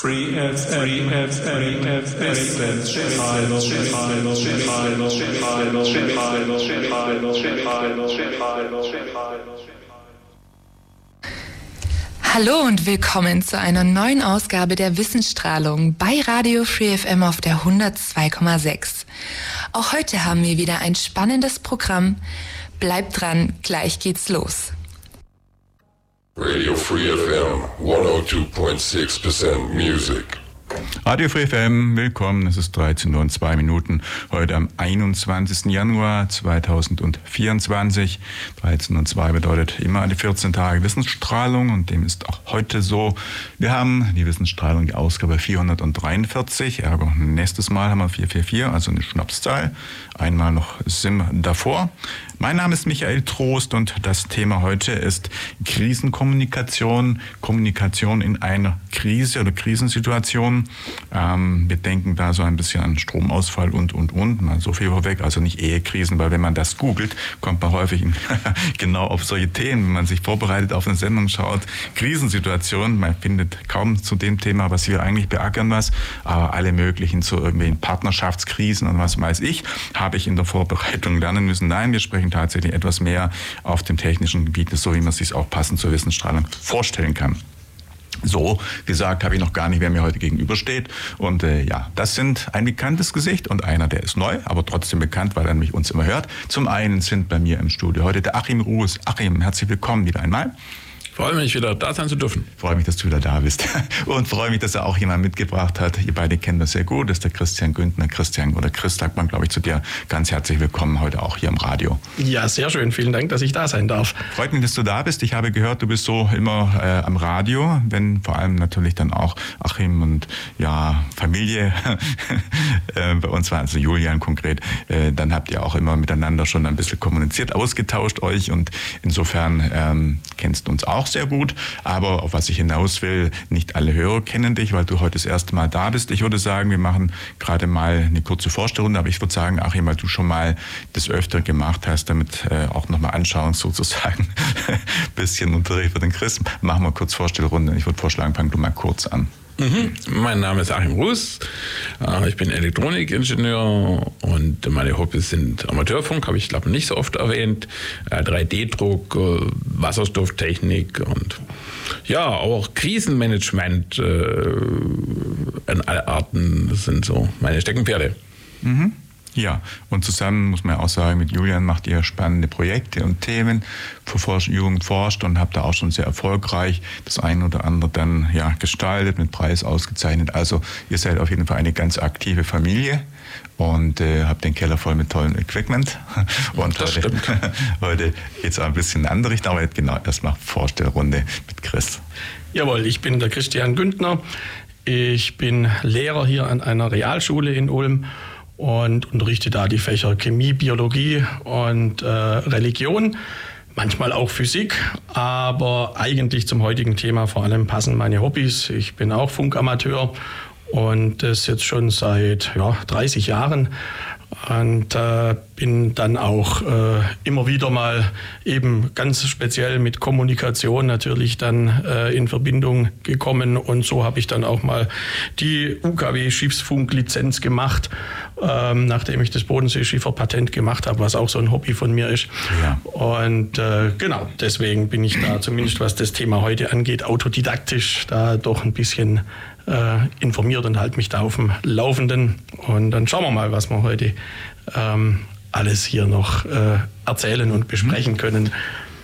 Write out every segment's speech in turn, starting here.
Free FM, FM, Hallo und willkommen zu einer neuen Ausgabe der Wissensstrahlung bei Radio Free FM auf der 102,6. Auch heute haben wir wieder ein spannendes Programm. Bleibt dran, gleich geht's los. Radio Free FM 102.6% Music. Radio Free FM, willkommen. Es ist 13 Uhr und 2 Minuten. Heute am 21. Januar 2024. 13 und 2 bedeutet immer eine 14 Tage Wissensstrahlung und dem ist auch heute so. Wir haben die Wissensstrahlung, die Ausgabe 443. Ergo nächstes Mal haben wir 444, also eine Schnapszahl. Einmal noch SIM davor. Mein Name ist Michael Trost und das Thema heute ist Krisenkommunikation, Kommunikation in einer Krise oder Krisensituation. Ähm, wir denken da so ein bisschen an Stromausfall und, und, und. Mal so viel vorweg, also nicht Ehekrisen, weil wenn man das googelt, kommt man häufig genau auf solche Themen. Wenn man sich vorbereitet auf eine Sendung schaut, Krisensituation, man findet kaum zu dem Thema, was wir eigentlich beackern was, aber alle möglichen zu irgendwelchen Partnerschaftskrisen und was weiß ich, habe ich in der Vorbereitung lernen müssen. Nein, wir sprechen tatsächlich etwas mehr auf dem technischen Gebiet, so wie man es sich auch passend zur Wissensstrahlung vorstellen kann. So gesagt habe ich noch gar nicht, wer mir heute gegenübersteht. Und äh, ja, das sind ein bekanntes Gesicht und einer, der ist neu, aber trotzdem bekannt, weil er mich uns immer hört. Zum einen sind bei mir im Studio heute der Achim Ruhes. Achim, herzlich willkommen wieder einmal. Freue mich, wieder da sein zu dürfen. Freue mich, dass du wieder da bist. Und freue mich, dass er auch jemand mitgebracht hat. Ihr beide kennen das sehr gut. Das ist der Christian Güntner. Christian oder Chris sagt man, glaube ich, zu dir ganz herzlich willkommen heute auch hier im Radio. Ja, sehr schön. Vielen Dank, dass ich da sein darf. Freut mich, dass du da bist. Ich habe gehört, du bist so immer äh, am Radio, wenn vor allem natürlich dann auch Achim und ja, Familie äh, bei uns war, also Julian konkret, äh, dann habt ihr auch immer miteinander schon ein bisschen kommuniziert, ausgetauscht euch und insofern ähm, kennst du uns auch sehr gut. Aber auf was ich hinaus will, nicht alle Hörer kennen dich, weil du heute das erste Mal da bist. Ich würde sagen, wir machen gerade mal eine kurze Vorstellung, aber ich würde sagen, Achim, weil du schon mal das öfter gemacht hast, damit äh, auch nochmal anschauen sozusagen, bisschen Unterricht für den Chris, machen wir kurz Vorstellrunde. Ich würde vorschlagen, fang du mal kurz an. Mhm. Mein Name ist Achim Ruß. Äh, ich bin Elektronikingenieur und meine Hobbys sind Amateurfunk, habe ich glaube nicht so oft erwähnt, 3D-Druck, äh, äh, Wasserstofftechnik und ja, auch Krisenmanagement in alle Arten sind so meine Steckenpferde. Mhm. Ja, und zusammen muss man auch sagen, mit Julian macht ihr spannende Projekte und Themen für Forsch Jugend forscht und habt da auch schon sehr erfolgreich das eine oder andere dann ja gestaltet, mit Preis ausgezeichnet. Also ihr seid auf jeden Fall eine ganz aktive Familie und äh, habt den Keller voll mit tollem Equipment. Und das heute, stimmt. heute geht es auch ein bisschen in eine andere Richtung, aber genau, erstmal Vorstellrunde mit Chris. Jawohl, ich bin der Christian Güntner. Ich bin Lehrer hier an einer Realschule in Ulm und unterrichte da die Fächer Chemie, Biologie und äh, Religion, manchmal auch Physik, aber eigentlich zum heutigen Thema vor allem passen meine Hobbys. Ich bin auch Funkamateur und das jetzt schon seit ja, 30 Jahren und äh, bin dann auch äh, immer wieder mal eben ganz speziell mit Kommunikation natürlich dann äh, in Verbindung gekommen und so habe ich dann auch mal die UKW Schiffsfunklizenz gemacht, ähm, nachdem ich das Bodenseeschifferpatent gemacht habe, was auch so ein Hobby von mir ist. Ja. Und äh, genau, deswegen bin ich da zumindest was das Thema heute angeht, autodidaktisch da doch ein bisschen informiert und halte mich da auf dem Laufenden. Und dann schauen wir mal, was wir heute ähm, alles hier noch äh, erzählen und besprechen können.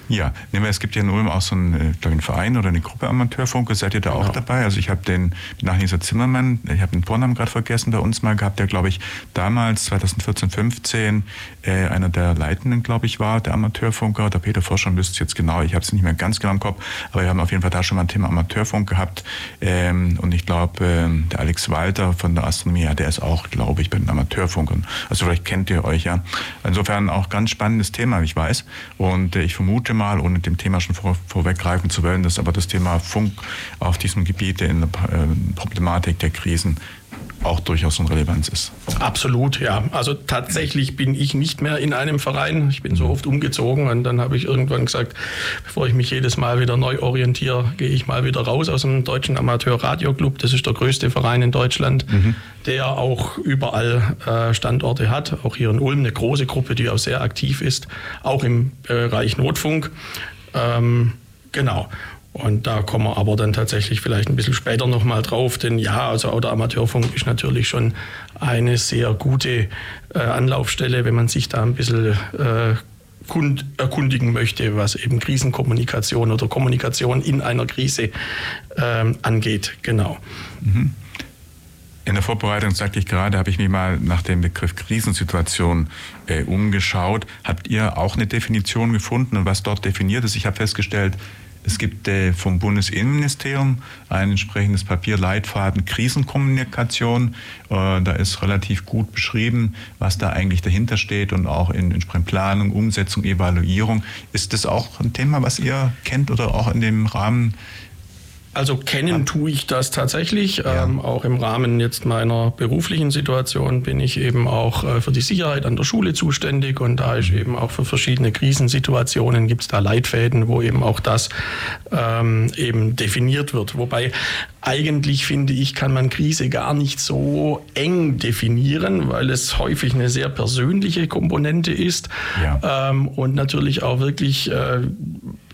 Ja, nehmen wir, es gibt ja in Ulm auch so einen, äh, ich, einen Verein oder eine Gruppe Amateurfunke. Seid ihr da auch Genau. dabei? Also ich habe den Nachlieser Zimmermann, ich habe den Vornamen gerade vergessen, bei uns mal gehabt, der glaube ich damals 2014, 15 äh, einer der Leitenden, glaube ich, war, der Amateurfunker. Der Peter Forscher wüsste es jetzt genau, ich habe es nicht mehr ganz genau im Kopf, aber wir haben auf jeden Fall da schon mal ein Thema Amateurfunk gehabt. Ähm, und ich glaube, ähm, der Alex Walter von der Astronomie, ja, der ist auch, glaube ich, bei den Amateurfunkern. Also vielleicht kennt ihr euch ja. Insofern auch ganz spannendes Thema, ich weiß. Und äh, ich vermute mal, ohne dem Thema schon vor, vorweggreifen zu wollen, dass aber das Thema Funk auf diesem Gebiet in der äh, Problematik der Krisen auch durchaus von Relevanz ist. Absolut, ja. Also tatsächlich bin ich nicht mehr in einem Verein. Ich bin so oft umgezogen und dann habe ich irgendwann gesagt, bevor ich mich jedes Mal wieder neu orientiere, gehe ich mal wieder raus aus dem Deutschen Amateur-Radio-Club. Das ist der größte Verein in Deutschland, mhm. der auch überall äh, Standorte hat. Auch hier in Ulm eine große Gruppe, die auch sehr aktiv ist, auch im Bereich Notfunk. Ähm, genau. Und da kommen wir aber dann tatsächlich vielleicht ein bisschen später nochmal drauf, denn ja, also auch der Amateurfunk ist natürlich schon eine sehr gute äh, Anlaufstelle, wenn man sich da ein bisschen äh, kund, erkundigen möchte, was eben Krisenkommunikation oder Kommunikation in einer Krise äh, angeht. Genau. Mhm. In der Vorbereitung sagte ich gerade, habe ich mich mal nach dem Begriff Krisensituation äh, umgeschaut. Habt ihr auch eine Definition gefunden und was dort definiert ist? Ich habe festgestellt, es gibt äh, vom Bundesinnenministerium ein entsprechendes Papier Leitfaden Krisenkommunikation. Äh, da ist relativ gut beschrieben, was da eigentlich dahinter steht und auch in entsprechend Planung, Umsetzung, Evaluierung. Ist das auch ein Thema, was ihr kennt oder auch in dem Rahmen also kennen tue ich das tatsächlich. Ja. Ähm, auch im Rahmen jetzt meiner beruflichen Situation bin ich eben auch äh, für die Sicherheit an der Schule zuständig und da ist eben auch für verschiedene Krisensituationen gibt es da Leitfäden, wo eben auch das ähm, eben definiert wird. Wobei eigentlich finde ich, kann man Krise gar nicht so eng definieren, weil es häufig eine sehr persönliche Komponente ist ja. ähm, und natürlich auch wirklich äh,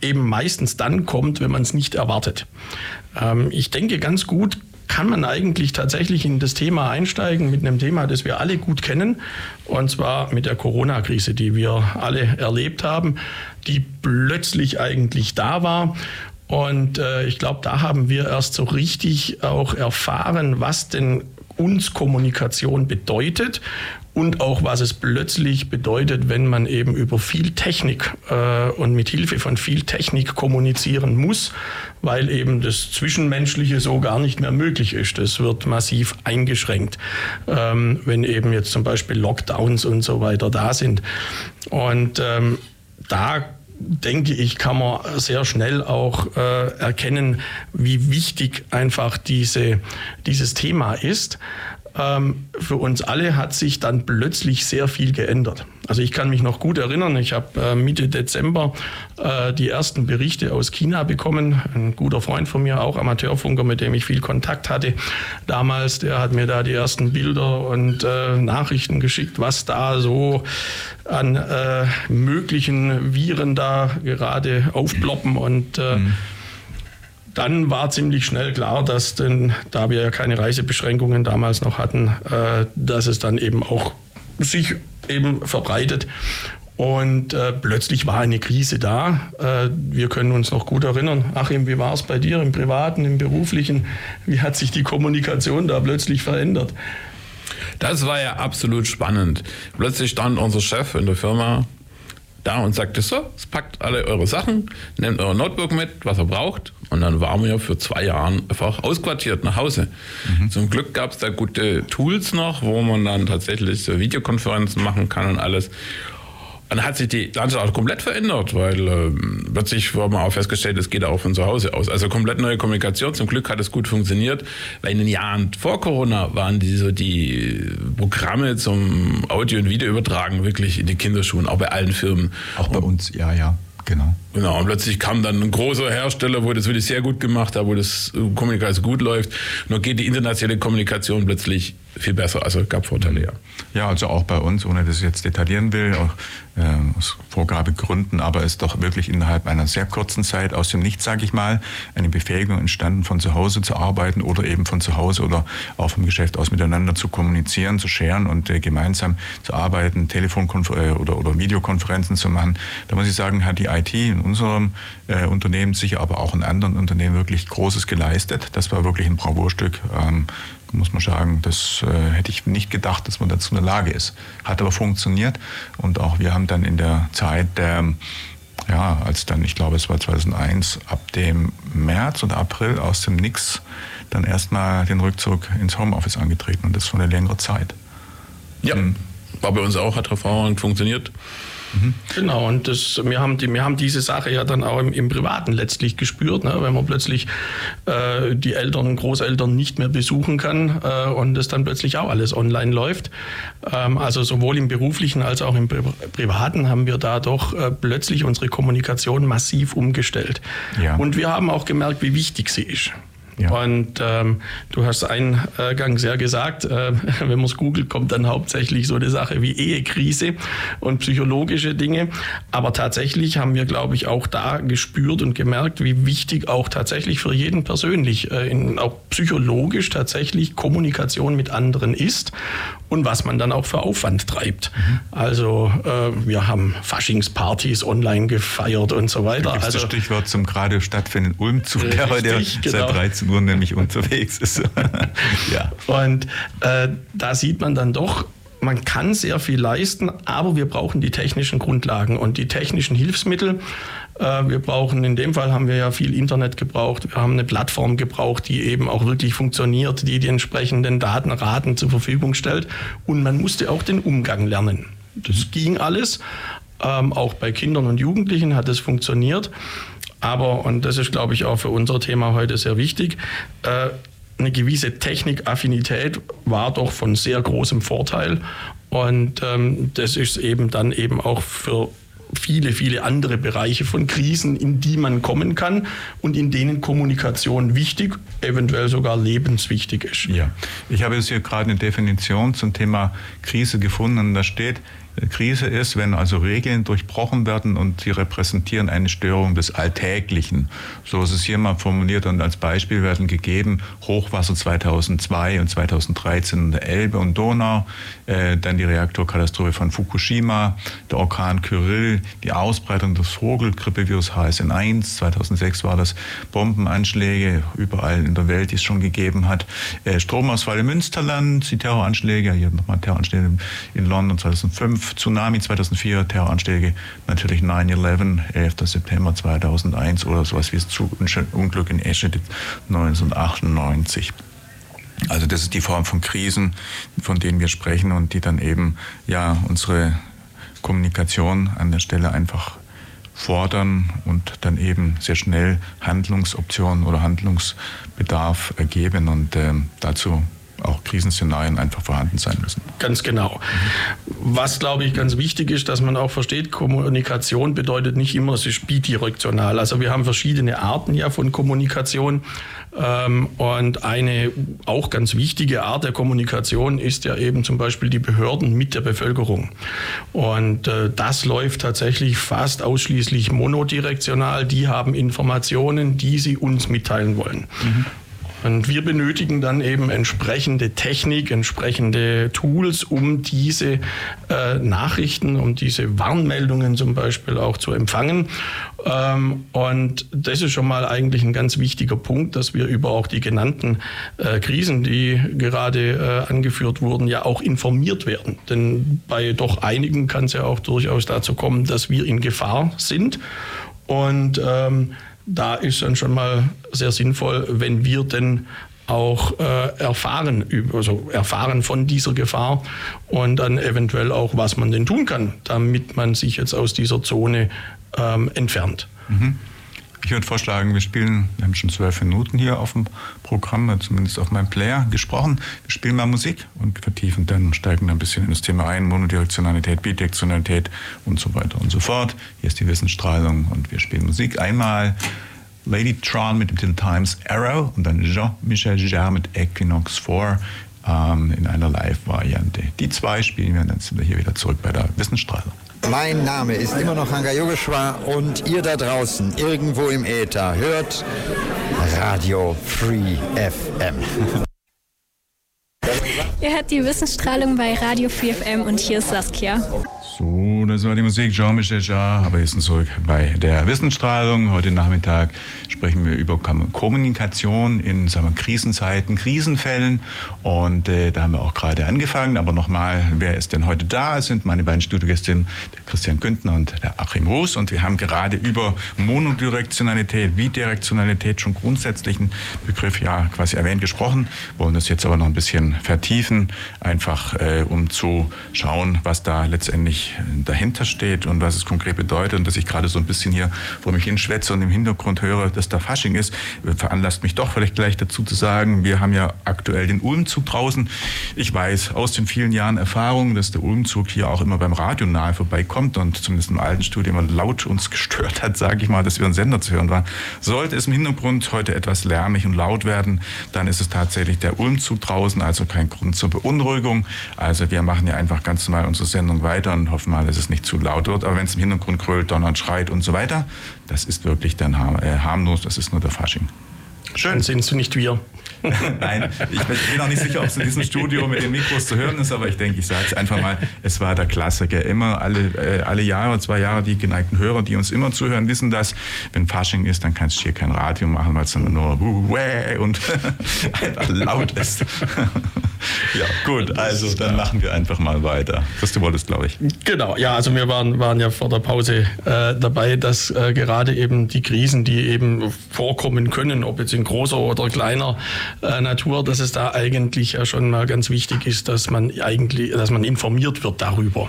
eben meistens dann kommt, wenn man es nicht erwartet. Ähm, ich denke, ganz gut kann man eigentlich tatsächlich in das Thema einsteigen mit einem Thema, das wir alle gut kennen, und zwar mit der Corona-Krise, die wir alle erlebt haben, die plötzlich eigentlich da war und äh, ich glaube, da haben wir erst so richtig auch erfahren, was denn uns Kommunikation bedeutet und auch was es plötzlich bedeutet, wenn man eben über viel Technik äh, und mit Hilfe von viel Technik kommunizieren muss, weil eben das Zwischenmenschliche so gar nicht mehr möglich ist. Das wird massiv eingeschränkt, ähm, wenn eben jetzt zum Beispiel Lockdowns und so weiter da sind. Und ähm, da denke ich, kann man sehr schnell auch äh, erkennen, wie wichtig einfach diese, dieses Thema ist ähm, für uns alle hat sich dann plötzlich sehr viel geändert. Also ich kann mich noch gut erinnern, ich habe äh, Mitte Dezember äh, die ersten Berichte aus China bekommen. Ein guter Freund von mir, auch Amateurfunker, mit dem ich viel Kontakt hatte damals, der hat mir da die ersten Bilder und äh, Nachrichten geschickt, was da so an äh, möglichen Viren da gerade aufploppen und äh, mhm dann war ziemlich schnell klar, dass denn, da wir ja keine Reisebeschränkungen damals noch hatten, äh, dass es dann eben auch sich eben verbreitet. Und äh, plötzlich war eine Krise da. Äh, wir können uns noch gut erinnern. Achim, wie war es bei dir im Privaten, im Beruflichen? Wie hat sich die Kommunikation da plötzlich verändert? Das war ja absolut spannend. Plötzlich stand unser Chef in der Firma da und sagte so, packt alle eure Sachen, nehmt euer Notebook mit, was ihr braucht und dann waren wir für zwei Jahre einfach ausquartiert nach Hause. Mhm. Zum Glück gab es da gute Tools noch, wo man dann tatsächlich so Videokonferenzen machen kann und alles dann hat sich die Landschaft auch komplett verändert, weil äh, plötzlich haben wir auch festgestellt, es geht auch von zu Hause aus. Also komplett neue Kommunikation. Zum Glück hat es gut funktioniert, weil in den Jahren vor Corona waren diese die Programme zum Audio- und Videoübertragen wirklich in die Kinderschuhen, auch bei allen Firmen. Auch bei uns, ja, ja. Genau. Genau, und plötzlich kam dann ein großer Hersteller, wo das wirklich sehr gut gemacht hat, wo das äh, Kommunikation gut läuft. Nur geht die internationale Kommunikation plötzlich viel besser. Also gab Vorteile, ja. Ja, also auch bei uns, ohne dass ich jetzt detaillieren will, auch äh, aus Vorgabegründen, aber ist doch wirklich innerhalb einer sehr kurzen Zeit aus dem Nichts, sage ich mal, eine Befähigung entstanden, von zu Hause zu arbeiten oder eben von zu Hause oder auch vom Geschäft aus miteinander zu kommunizieren, zu scheren und äh, gemeinsam zu arbeiten, Telefonkonfer äh, oder, oder Videokonferenzen zu machen. Da muss ich sagen, hat die IT in unserem äh, Unternehmen, sicher aber auch in anderen Unternehmen wirklich Großes geleistet. Das war wirklich ein Bravourstück. Ähm, muss man sagen, das äh, hätte ich nicht gedacht, dass man dazu in der Lage ist. Hat aber funktioniert und auch wir haben dann in der Zeit der ja, als dann, ich glaube, es war 2001, ab dem März oder April aus dem Nix dann erstmal den Rückzug ins Homeoffice angetreten und das für eine längere Zeit. Ja, mhm. war bei uns auch, hat hervorragend funktioniert. Genau, und das, wir, haben die, wir haben diese Sache ja dann auch im, im Privaten letztlich gespürt, ne? wenn man plötzlich äh, die Eltern, Großeltern nicht mehr besuchen kann äh, und es dann plötzlich auch alles online läuft. Ähm, also sowohl im beruflichen als auch im Pri privaten haben wir da doch äh, plötzlich unsere Kommunikation massiv umgestellt. Ja. Und wir haben auch gemerkt, wie wichtig sie ist. Ja. Und ähm, du hast eingangs ja gesagt, äh, wenn man es googelt, kommt dann hauptsächlich so eine Sache wie Ehekrise und psychologische Dinge. Aber tatsächlich haben wir, glaube ich, auch da gespürt und gemerkt, wie wichtig auch tatsächlich für jeden persönlich, äh, in, auch psychologisch tatsächlich Kommunikation mit anderen ist und was man dann auch für Aufwand treibt. Mhm. Also äh, wir haben Faschingspartys online gefeiert und so weiter. Da also das Stichwort zum gerade stattfindenden Ulmzug, der heute Richtig, genau. seit 13 Uhr nämlich unterwegs ist. ja. Und äh, da sieht man dann doch, man kann sehr viel leisten, aber wir brauchen die technischen Grundlagen und die technischen Hilfsmittel. Äh, wir brauchen, in dem Fall haben wir ja viel Internet gebraucht. Wir haben eine Plattform gebraucht, die eben auch wirklich funktioniert, die die entsprechenden Datenraten zur Verfügung stellt. Und man musste auch den Umgang lernen. Das ging alles. Ähm, auch bei Kindern und Jugendlichen hat es funktioniert. Aber, und das ist, glaube ich, auch für unser Thema heute sehr wichtig, äh, eine gewisse Technikaffinität war doch von sehr großem Vorteil. Und ähm, das ist eben dann eben auch für viele, viele andere Bereiche von Krisen, in die man kommen kann und in denen Kommunikation wichtig, eventuell sogar lebenswichtig ist. Ja, ich habe jetzt hier gerade eine Definition zum Thema Krise gefunden und da steht, Krise ist, wenn also Regeln durchbrochen werden und sie repräsentieren eine Störung des Alltäglichen. So ist es hier mal formuliert und als Beispiel werden gegeben Hochwasser 2002 und 2013 in der Elbe und Donau, äh, dann die Reaktorkatastrophe von Fukushima, der Orkan Kyrill, die Ausbreitung des Vogelgrippevirus HSN1, 2006 war das Bombenanschläge überall in der Welt, die es schon gegeben hat, äh, Stromausfall im Münsterland, die Terroranschläge, hier nochmal Terroranschläge in London 2005, Tsunami 2004, Terroranschläge, natürlich 9-11, 11. September 2001 oder sowas wie das Unglück in Esche 1998. Also das ist die Form von Krisen, von denen wir sprechen und die dann eben ja unsere Kommunikation an der Stelle einfach fordern und dann eben sehr schnell Handlungsoptionen oder Handlungsbedarf ergeben und äh, dazu auch Krisenszenarien einfach vorhanden sein müssen. Ganz genau. Was, glaube ich, ganz wichtig ist, dass man auch versteht, Kommunikation bedeutet nicht immer, es ist bidirektional. Also wir haben verschiedene Arten ja von Kommunikation. Ähm, und eine auch ganz wichtige Art der Kommunikation ist ja eben zum Beispiel die Behörden mit der Bevölkerung. Und äh, das läuft tatsächlich fast ausschließlich monodirektional. Die haben Informationen, die sie uns mitteilen wollen. Mhm. Und wir benötigen dann eben entsprechende Technik, entsprechende Tools, um diese äh, Nachrichten, um diese Warnmeldungen zum Beispiel auch zu empfangen. Ähm, und das ist schon mal eigentlich ein ganz wichtiger Punkt, dass wir über auch die genannten äh, Krisen, die gerade äh, angeführt wurden, ja auch informiert werden. Denn bei doch einigen kann es ja auch durchaus dazu kommen, dass wir in Gefahr sind. Und ähm, da ist dann schon mal sehr sinnvoll, wenn wir denn auch äh, erfahren, also erfahren von dieser Gefahr und dann eventuell auch, was man denn tun kann, damit man sich jetzt aus dieser Zone ähm, entfernt. Mhm. Ich würde vorschlagen, wir spielen, wir haben schon zwölf Minuten hier auf dem Programm, zumindest auf meinem Player gesprochen. Wir spielen mal Musik und vertiefen dann, steigen dann ein bisschen in das Thema ein, Monodirektionalität, Bidirektionalität und so weiter und so fort. Hier ist die Wissensstrahlung und wir spielen Musik. Einmal Lady Tron mit dem Titel Times Arrow und dann Jean-Michel Jarre mit Equinox 4 ähm, in einer Live-Variante. Die zwei spielen wir und dann sind wir hier wieder zurück bei der Wissensstrahlung. Mein Name ist immer noch Hanga Yogeshwar und ihr da draußen, irgendwo im Äther, hört Radio Free FM. Ihr hört die Wissensstrahlung bei Radio Free FM und hier ist Saskia. So, das war die Musik Jean-Michel Jarre, aber jetzt zurück bei der Wissensstrahlung. Heute Nachmittag sprechen wir über Kommunikation in sagen wir, Krisenzeiten, Krisenfällen. Und äh, da haben wir auch gerade angefangen. Aber nochmal, wer ist denn heute da? Es sind meine beiden Studiogäste, der Christian Güntner und der Achim Roos. Und wir haben gerade über Monodirektionalität, Bidirektionalität schon grundsätzlichen Begriff ja quasi erwähnt gesprochen. Wollen das jetzt aber noch ein bisschen vertiefen vertiefen, einfach äh, um zu schauen, was da letztendlich dahinter steht und was es konkret bedeutet. Und dass ich gerade so ein bisschen hier vor mich hinschwätze und im Hintergrund höre, dass da Fasching ist, veranlasst mich doch vielleicht gleich dazu zu sagen, wir haben ja aktuell den Ulmzug draußen. Ich weiß aus den vielen Jahren Erfahrung, dass der Ulmzug hier auch immer beim Radio nahe vorbeikommt und zumindest im alten Studio immer laut uns gestört hat, sage ich mal, dass wir ein Sender zu hören waren. Sollte es im Hintergrund heute etwas lärmig und laut werden, dann ist es tatsächlich der Ulmzug draußen, also kein Grund zur Beunruhigung. Also wir machen ja einfach ganz normal unsere Sendung weiter und hoffen mal, dass es nicht zu laut wird. Aber wenn es im Hintergrund krölt, donnert, schreit und so weiter, das ist wirklich dann äh, harmlos, das ist nur der Fasching. Schön. Dann sind es nicht wir. Nein, ich bin auch nicht sicher, ob es in diesem Studio mit den Mikros zu hören ist, aber ich denke, ich sage es einfach mal, es war der Klassiker. Immer alle, äh, alle Jahre, zwei Jahre, die geneigten Hörer, die uns immer zuhören, wissen das. Wenn Fasching ist, dann kannst du hier kein Radio machen, weil es dann nur und einfach laut ist. ja, gut, also dann machen wir einfach mal weiter. Was du wolltest, glaube ich. Genau, ja, also wir waren, waren ja vor der Pause äh, dabei, dass äh, gerade eben die Krisen, die eben vorkommen können, ob jetzt in großer oder kleiner äh, Natur, dass es da eigentlich ja schon mal ganz wichtig ist, dass man eigentlich, dass man informiert wird darüber.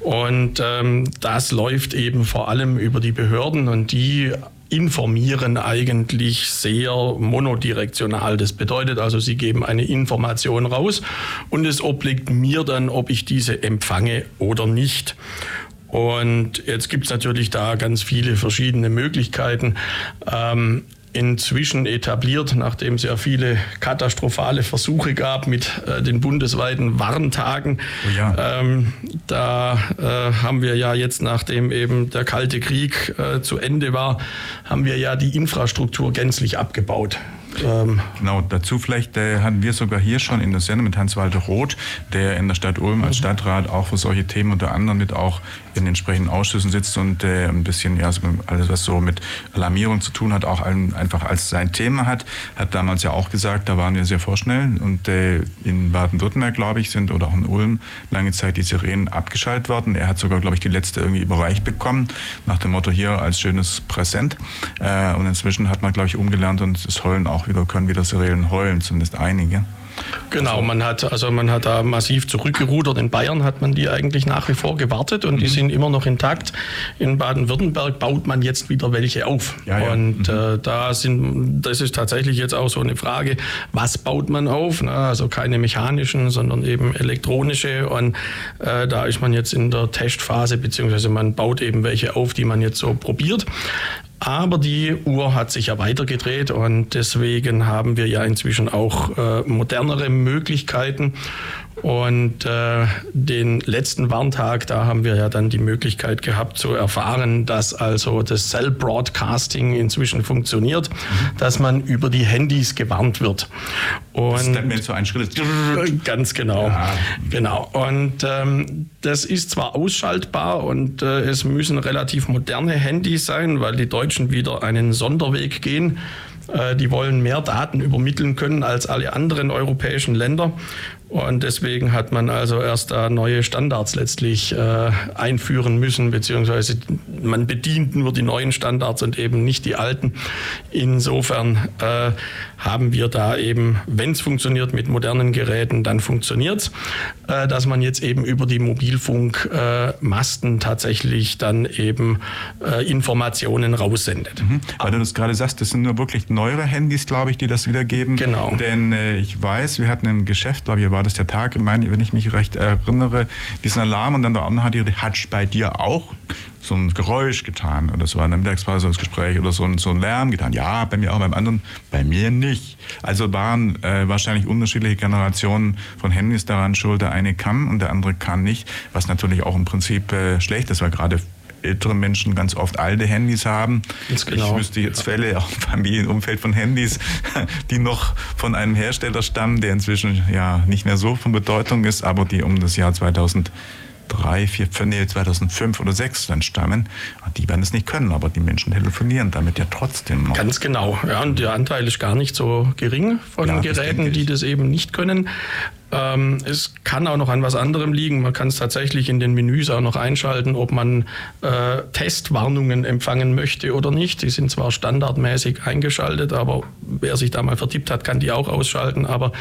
Und ähm, das läuft eben vor allem über die Behörden und die informieren eigentlich sehr monodirektional. Das bedeutet also, sie geben eine Information raus und es obliegt mir dann, ob ich diese empfange oder nicht. Und jetzt gibt es natürlich da ganz viele verschiedene Möglichkeiten. Ähm, inzwischen etabliert, nachdem es ja viele katastrophale Versuche gab mit äh, den bundesweiten Warntagen. Oh ja. ähm, da äh, haben wir ja jetzt, nachdem eben der Kalte Krieg äh, zu Ende war, haben wir ja die Infrastruktur gänzlich abgebaut. Ähm genau, dazu vielleicht äh, hatten wir sogar hier schon in der Sendung mit Hans-Walter Roth, der in der Stadt Ulm als mhm. Stadtrat auch für solche Themen unter anderem mit auch in entsprechenden Ausschüssen sitzt und äh, ein bisschen ja, alles, was so mit Alarmierung zu tun hat, auch ein, einfach als sein Thema hat. Hat damals ja auch gesagt, da waren wir sehr vorschnell und äh, in Baden-Württemberg, glaube ich, sind oder auch in Ulm lange Zeit die Sirenen abgeschaltet worden. Er hat sogar, glaube ich, die letzte irgendwie überreicht bekommen, nach dem Motto hier als schönes Präsent. Äh, und inzwischen hat man, glaube ich, umgelernt und es heulen auch wieder, können wieder Sirenen heulen, zumindest einige. Genau, also, man hat also man hat da massiv zurückgerudert. In Bayern hat man die eigentlich nach wie vor gewartet und mhm. die sind immer noch intakt. In Baden-Württemberg baut man jetzt wieder welche auf. Ja, ja. Und mhm. äh, da sind, das ist tatsächlich jetzt auch so eine Frage, was baut man auf? Na, also keine mechanischen, sondern eben elektronische. Und äh, da ist man jetzt in der Testphase, beziehungsweise man baut eben welche auf, die man jetzt so probiert. Aber die Uhr hat sich ja weitergedreht und deswegen haben wir ja inzwischen auch äh, modernere Möglichkeiten. Und äh, den letzten Warntag, da haben wir ja dann die Möglichkeit gehabt zu erfahren, dass also das Cell Broadcasting inzwischen funktioniert, mhm. dass man über die Handys gewarnt wird. Und das ist mir so ein Schritt. Ganz genau. Ja. Genau. Und ähm, das ist zwar ausschaltbar und äh, es müssen relativ moderne Handys sein, weil die Deutschen wieder einen Sonderweg gehen. Äh, die wollen mehr Daten übermitteln können als alle anderen europäischen Länder. Und deswegen hat man also erst da neue Standards letztlich äh, einführen müssen, beziehungsweise man bedient nur die neuen Standards und eben nicht die alten. Insofern äh, haben wir da eben, wenn es funktioniert mit modernen Geräten, dann funktioniert's, äh, dass man jetzt eben über die Mobilfunkmasten äh, tatsächlich dann eben äh, Informationen raussendet. Mhm. Weil du das gerade sagst, das sind nur wirklich neuere Handys, glaube ich, die das wiedergeben. Genau. Denn äh, ich weiß, wir hatten ein Geschäft, glaube ich, war das der Tag, wenn ich mich recht erinnere, diesen Alarm und dann der andere hat, hat bei dir auch so ein Geräusch getan oder so in der Mittagspause das Gespräch oder so ein, so ein Lärm getan. Ja, bei mir auch, beim anderen, bei mir nicht. Also waren äh, wahrscheinlich unterschiedliche Generationen von Handys daran schuld. Der eine kann und der andere kann nicht, was natürlich auch im Prinzip äh, schlecht ist, weil gerade ältere Menschen ganz oft alte Handys haben. Genau. Ich wüsste jetzt Fälle auch im Familienumfeld von Handys, die noch von einem Hersteller stammen, der inzwischen ja nicht mehr so von Bedeutung ist, aber die um das Jahr 2000 drei, vier, nee, 2005 oder 2006 dann stammen. Die werden es nicht können, aber die Menschen telefonieren damit ja trotzdem noch. Ganz genau. Ja, und der Anteil ist gar nicht so gering von ja, Geräten, die das eben nicht können. Ähm, es kann auch noch an was anderem liegen. Man kann es tatsächlich in den Menüs auch noch einschalten, ob man äh, Testwarnungen empfangen möchte oder nicht. Die sind zwar standardmäßig eingeschaltet, aber wer sich da mal vertippt hat, kann die auch ausschalten. Aber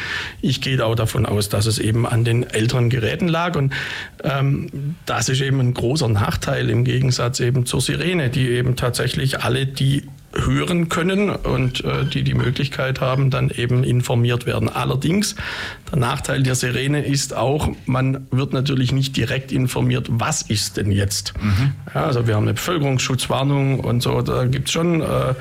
ich gehe auch davon aus, dass es eben an den älteren Geräten lag. Und ähm, das ist eben ein großer Nachteil im Gegensatz eben zur Sirene, die eben tatsächlich alle die hören können und äh, die die Möglichkeit haben, dann eben informiert werden. Allerdings, der Nachteil der Sirene ist auch, man wird natürlich nicht direkt informiert, was ist denn jetzt. Mhm. Ja, also wir haben eine Bevölkerungsschutzwarnung und so, da gibt es schon, äh,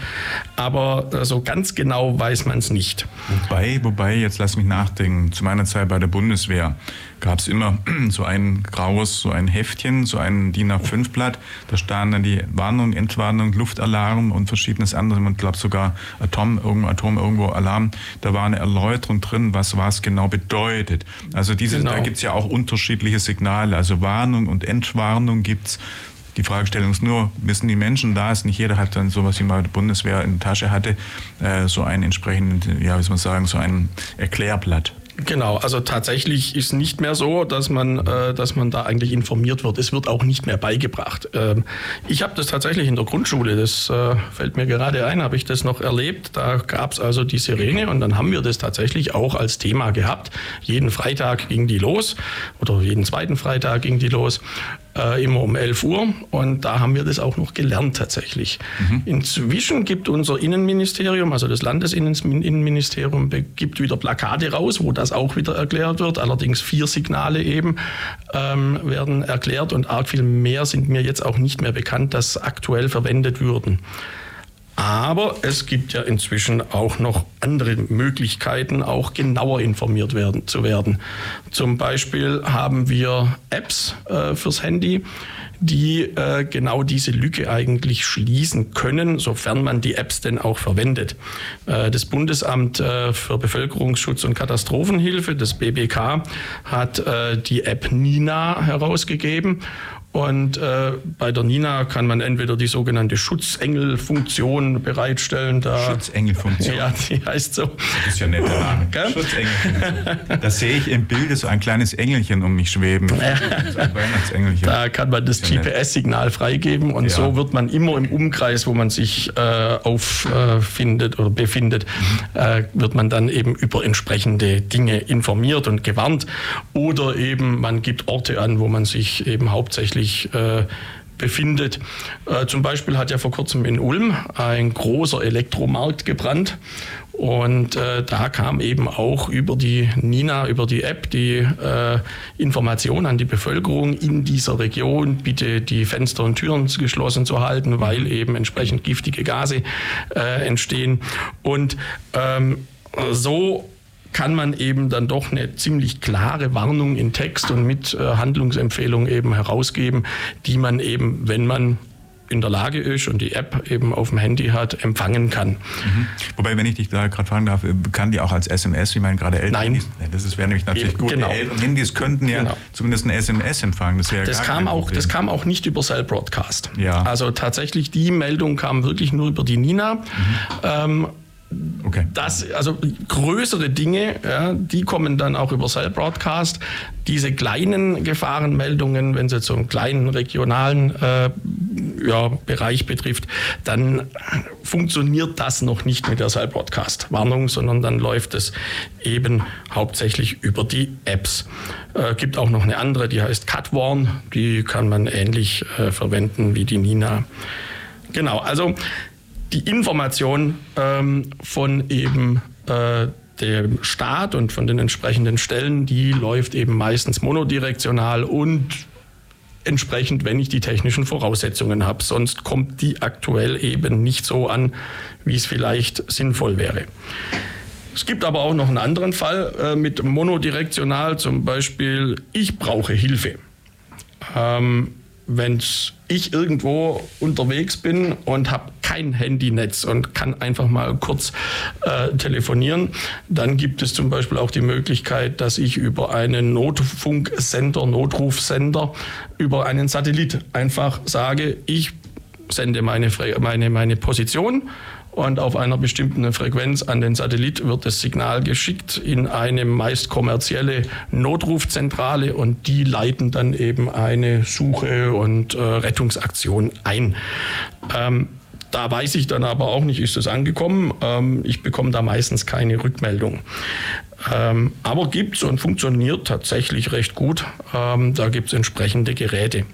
aber äh, so ganz genau weiß man es nicht. Wobei, wobei, jetzt lass mich nachdenken, zu meiner Zeit bei der Bundeswehr gab es immer so ein graues, so ein Heftchen, so ein DIN A5-Blatt. Da standen dann die Warnung, Entwarnung, Luftalarm und verschiedenes andere. Man glaubt sogar Atom, irgendwo, Atom, irgendwo Alarm. Da war eine Erläuterung drin, was was genau bedeutet. Also diese, genau. da gibt es ja auch unterschiedliche Signale. Also Warnung und Entwarnung gibt es. Die Fragestellung ist nur, wissen die Menschen da ist, nicht jeder hat dann sowas wie mal die Bundeswehr in der Tasche hatte, äh, so ein entsprechend, ja, wie soll man sagen, so ein Erklärblatt. Genau, also tatsächlich ist nicht mehr so, dass man, äh, dass man da eigentlich informiert wird. Es wird auch nicht mehr beigebracht. Ähm, ich habe das tatsächlich in der Grundschule, das äh, fällt mir gerade ein, habe ich das noch erlebt. Da gab es also die Sirene und dann haben wir das tatsächlich auch als Thema gehabt. Jeden Freitag ging die los oder jeden zweiten Freitag ging die los äh, immer um 11 Uhr. Und da haben wir das auch noch gelernt tatsächlich. Mhm. Inzwischen gibt unser Innenministerium, also das Landesinnenministerium, gibt wieder Plakate raus, wo das auch wieder erklärt wird. Allerdings vier Signale eben ähm, werden erklärt und arg viel mehr sind mir jetzt auch nicht mehr bekannt, dass aktuell verwendet würden. Aber es gibt ja inzwischen auch noch andere Möglichkeiten, auch genauer informiert werden, zu werden. Zum Beispiel haben wir Apps äh, fürs Handy, die äh, genau diese Lücke eigentlich schließen können, sofern man die Apps denn auch verwendet. Äh, das Bundesamt äh, für Bevölkerungsschutz und Katastrophenhilfe, das BBK, hat äh, die App Nina herausgegeben und äh, bei der Nina kann man entweder die sogenannte Schutzengel-Funktion bereitstellen. Da, Schutzengel-Funktion? Ja, die heißt so. Das ist ja nett. Schutzengel. Da sehe ich im Bild so ein kleines Engelchen um mich schweben. Weihnachtsengelchen. Da kann man das, das GPS-Signal freigeben und ja. so wird man immer im Umkreis, wo man sich äh, auffindet äh, oder befindet, mhm. äh, wird man dann eben über entsprechende Dinge informiert und gewarnt. Oder eben man gibt Orte an, wo man sich eben hauptsächlich sich äh, befindet. Äh, zum Beispiel hat ja vor kurzem in Ulm ein großer Elektromarkt gebrannt. Und äh, da kam eben auch über die Nina, über die App, die äh, Information an die Bevölkerung in dieser Region, bitte die Fenster und Türen geschlossen zu halten, weil eben entsprechend giftige Gase äh, entstehen. Und ähm, so kann man eben dann doch eine ziemlich klare Warnung in Text und mit äh, Handlungsempfehlungen eben herausgeben, die man eben, wenn man in der Lage ist und die App eben auf dem Handy hat, empfangen kann. Mhm. Wobei, wenn ich dich da gerade fragen darf, äh, kann die auch als SMS, wie man gerade ältere Nein. Das wäre nämlich natürlich gut. Genau. Die älteren Handys könnten ja genau. zumindest eine SMS empfangen. Das, das kam auch, das kam auch nicht über Cell Broadcast. Ja. Also tatsächlich, die Meldung kam wirklich nur über die Nina. Mhm. Ähm, Okay. Das, also größere Dinge, ja, die kommen dann auch über Cell Broadcast. Diese kleinen Gefahrenmeldungen, wenn es jetzt so einen kleinen regionalen äh, ja, Bereich betrifft, dann funktioniert das noch nicht mit der Cell Broadcast Warnung, sondern dann läuft es eben hauptsächlich über die Apps. Äh, gibt auch noch eine andere, die heißt CutWarn. Die kann man ähnlich äh, verwenden wie die Nina. Genau, also die Information ähm, von eben äh, dem Staat und von den entsprechenden Stellen, die läuft eben meistens monodirektional und entsprechend, wenn ich die technischen Voraussetzungen habe. Sonst kommt die aktuell eben nicht so an, wie es vielleicht sinnvoll wäre. Es gibt aber auch noch einen anderen Fall äh, mit monodirektional, zum Beispiel, ich brauche Hilfe. Ähm, wenn ich irgendwo unterwegs bin und habe kein Handynetz und kann einfach mal kurz äh, telefonieren, dann gibt es zum Beispiel auch die Möglichkeit, dass ich über einen Notfunksender, Notrufsender, über einen Satellit einfach sage, ich sende meine, meine, meine Position und auf einer bestimmten Frequenz an den Satellit wird das Signal geschickt in eine meist kommerzielle Notrufzentrale und die leiten dann eben eine Suche und äh, Rettungsaktion ein. Ähm, da weiß ich dann aber auch nicht, ist es angekommen. Ähm, ich bekomme da meistens keine Rückmeldung. Ähm, aber gibt es und funktioniert tatsächlich recht gut. Ähm, da gibt es entsprechende Geräte.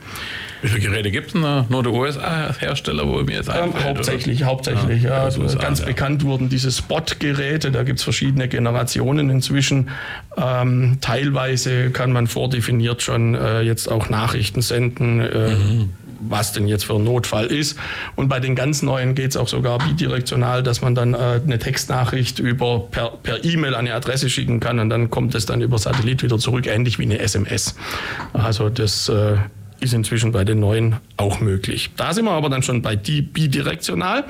Wie viele Geräte gibt es denn da? Nur der USA-Hersteller, wo mir jetzt ähm, einfällt? Hauptsächlich, oder? hauptsächlich. Ja, Ja, aus USA, ganz ja. bekannt wurden diese Spot-Geräte. Da gibt es verschiedene Generationen inzwischen. Ähm, teilweise kann man vordefiniert schon äh, jetzt auch Nachrichten senden. Äh, was denn jetzt für ein Notfall ist. Und bei den ganz neuen geht es auch sogar bidirektional, dass man dann äh, eine Textnachricht über per, per E-Mail an eine Adresse schicken kann und dann kommt es dann über Satellit wieder zurück, ähnlich wie eine SMS. Also das äh, ist inzwischen bei den neuen auch möglich. Da sind wir aber dann schon bei die bidirektional.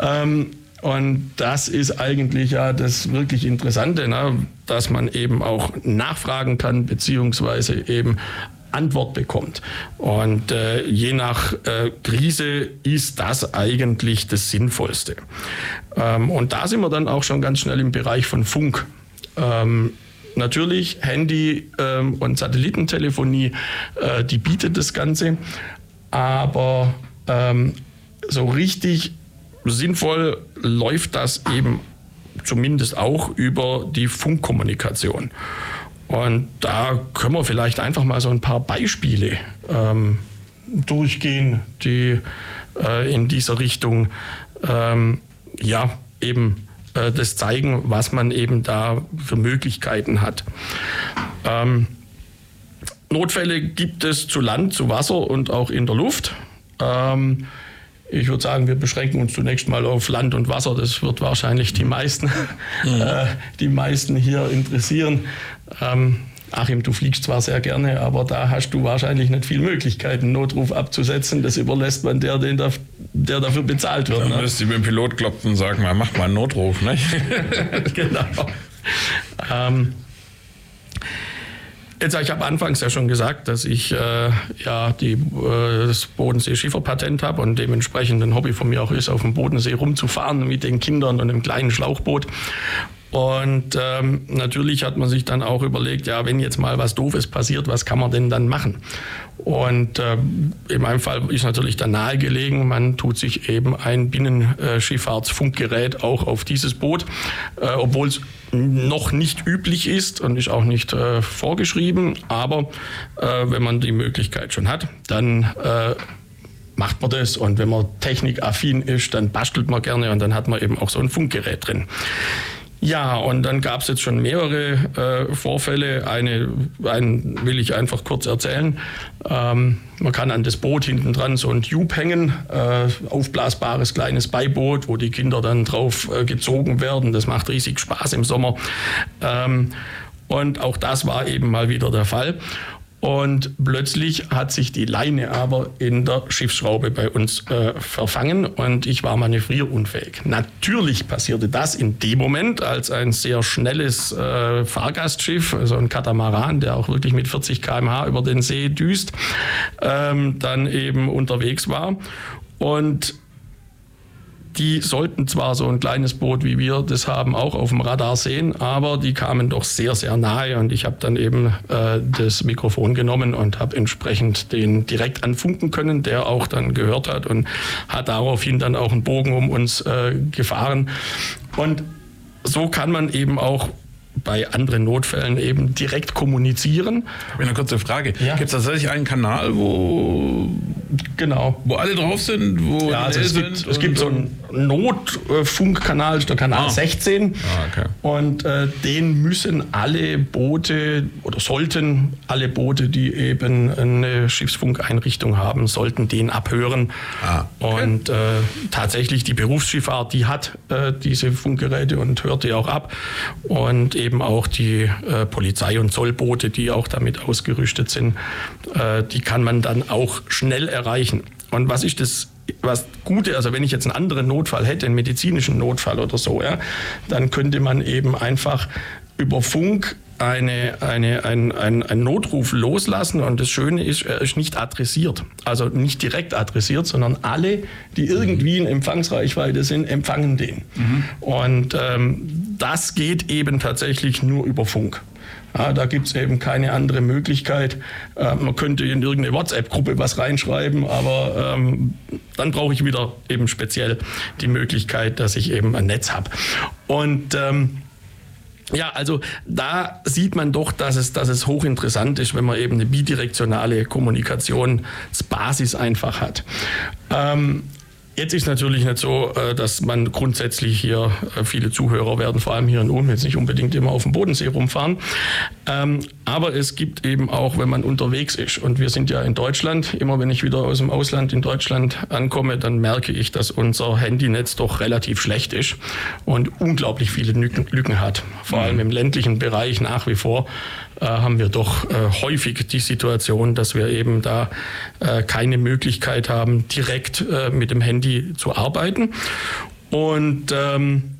Ähm, und das ist eigentlich ja das wirklich Interessante, ne? dass man eben auch nachfragen kann, beziehungsweise eben Antwort bekommt. Und äh, je nach äh, Krise ist das eigentlich das Sinnvollste. Ähm, und da sind wir dann auch schon ganz schnell im Bereich von Funk. Ähm, natürlich Handy ähm, und Satellitentelefonie, äh, die bietet das Ganze, aber ähm, so richtig sinnvoll läuft das eben zumindest auch über die Funkkommunikation. Und da können wir vielleicht einfach mal so ein paar Beispiele ähm, durchgehen, die äh, in dieser Richtung ähm, ja eben äh, das zeigen, was man eben da für Möglichkeiten hat. Ähm, Notfälle gibt es zu Land, zu Wasser und auch in der Luft. Ähm, ich würde sagen, wir beschränken uns zunächst mal auf Land und Wasser. Das wird wahrscheinlich die meisten, äh, die meisten hier interessieren. Ähm, Achim, du fliegst zwar sehr gerne, aber da hast du wahrscheinlich nicht viel Möglichkeiten, Notruf abzusetzen. Das überlässt man der, den da, der dafür bezahlt wird. Dann Ne? müsste ich mit dem Pilot klopfen und sagen, mal, mach mal einen Notruf. Ne? genau. Ähm, Jetzt, ich habe anfangs ja schon gesagt, dass ich äh, ja die, äh, das Bodensee-Schieferpatent habe und dementsprechend ein Hobby von mir auch ist, auf dem Bodensee rumzufahren mit den Kindern und einem kleinen Schlauchboot. Und ähm, natürlich hat man sich dann auch überlegt, ja, wenn jetzt mal was Doofes passiert, was kann man denn dann machen? Und äh, in meinem Fall ist natürlich dann nahegelegen, man tut sich eben ein Binnenschifffahrtsfunkgerät auch auf dieses Boot, äh, obwohl es noch nicht üblich ist und ist auch nicht äh, vorgeschrieben. Aber äh, wenn man die Möglichkeit schon hat, dann äh, macht man das. Und wenn man technikaffin ist, dann bastelt man gerne und dann hat man eben auch so ein Funkgerät drin. Ja, und dann gab es jetzt schon mehrere äh, Vorfälle. Eine, einen will ich einfach kurz erzählen. Ähm, man kann an das Boot hinten dran so ein Tube hängen, äh, aufblasbares kleines Beiboot, wo die Kinder dann drauf äh, gezogen werden. Das macht riesig Spaß im Sommer. Ähm, und auch das war eben mal wieder der Fall. Und plötzlich hat sich die Leine aber in der Schiffsschraube bei uns äh, verfangen und ich war manövrierunfähig. Natürlich passierte das in dem Moment, als ein sehr schnelles äh, Fahrgastschiff, also ein Katamaran, der auch wirklich mit 40 km/h über den See düst, ähm, dann eben unterwegs war. Und die sollten zwar so ein kleines Boot wie wir das haben auch auf dem Radar sehen, aber die kamen doch sehr, sehr nahe und ich habe dann eben äh, das Mikrofon genommen und habe entsprechend den direkt anfunken können, der auch dann gehört hat und hat daraufhin dann auch einen Bogen um uns äh, gefahren. Und so kann man eben auch bei anderen Notfällen eben direkt kommunizieren. Ich habe eine kurze Frage. Ja. Gibt es tatsächlich einen Kanal, wo, Genau. wo alle drauf sind? Wo Ja, also es sind gibt, es gibt so einen Notfunkkanal, der Kanal Ah. 16. Ah, okay. Und äh, den müssen alle Boote oder sollten alle Boote, die eben eine Schiffsfunkeinrichtung haben, sollten den abhören. Ah, okay. Und äh, tatsächlich die Berufsschifffahrt, die hat äh, diese Funkgeräte und hört die auch ab. Und eben auch die äh, Polizei- und Zollboote, die auch damit ausgerüstet sind, äh, die kann man dann auch schnell erreichen. Und was ist das was Gute, also wenn ich jetzt einen anderen Notfall hätte, einen medizinischen Notfall oder so, ja, dann könnte man eben einfach über Funk eine, eine, ein, ein, ein Notruf loslassen und das Schöne ist, er ist nicht adressiert. Also nicht direkt adressiert, sondern alle, die irgendwie in Empfangsreichweite sind, empfangen den. Mhm. Und ähm, das geht eben tatsächlich nur über Funk. Ja, da gibt es eben keine andere Möglichkeit. Äh, man könnte in irgendeine WhatsApp-Gruppe was reinschreiben, aber ähm, dann brauche ich wieder eben speziell die Möglichkeit, dass ich eben ein Netz habe. Und ähm, ja, also da sieht man doch, dass es, dass es hochinteressant ist, wenn man eben eine bidirektionale Kommunikationsbasis einfach hat. Ähm, Jetzt ist natürlich nicht so, äh, dass man grundsätzlich hier äh, viele Zuhörer werden, vor allem hier in Ulm, jetzt nicht unbedingt immer auf dem Bodensee rumfahren. Ähm, aber es gibt eben auch, wenn man unterwegs ist, und wir sind ja in Deutschland, immer wenn ich wieder aus dem Ausland in Deutschland ankomme, dann merke ich, dass unser Handynetz doch relativ schlecht ist und unglaublich viele Lücken hat. Vor allem im ländlichen Bereich nach wie vor haben wir doch äh, häufig die Situation, dass wir eben da äh, keine Möglichkeit haben, direkt äh, mit dem Handy zu arbeiten. Und ähm,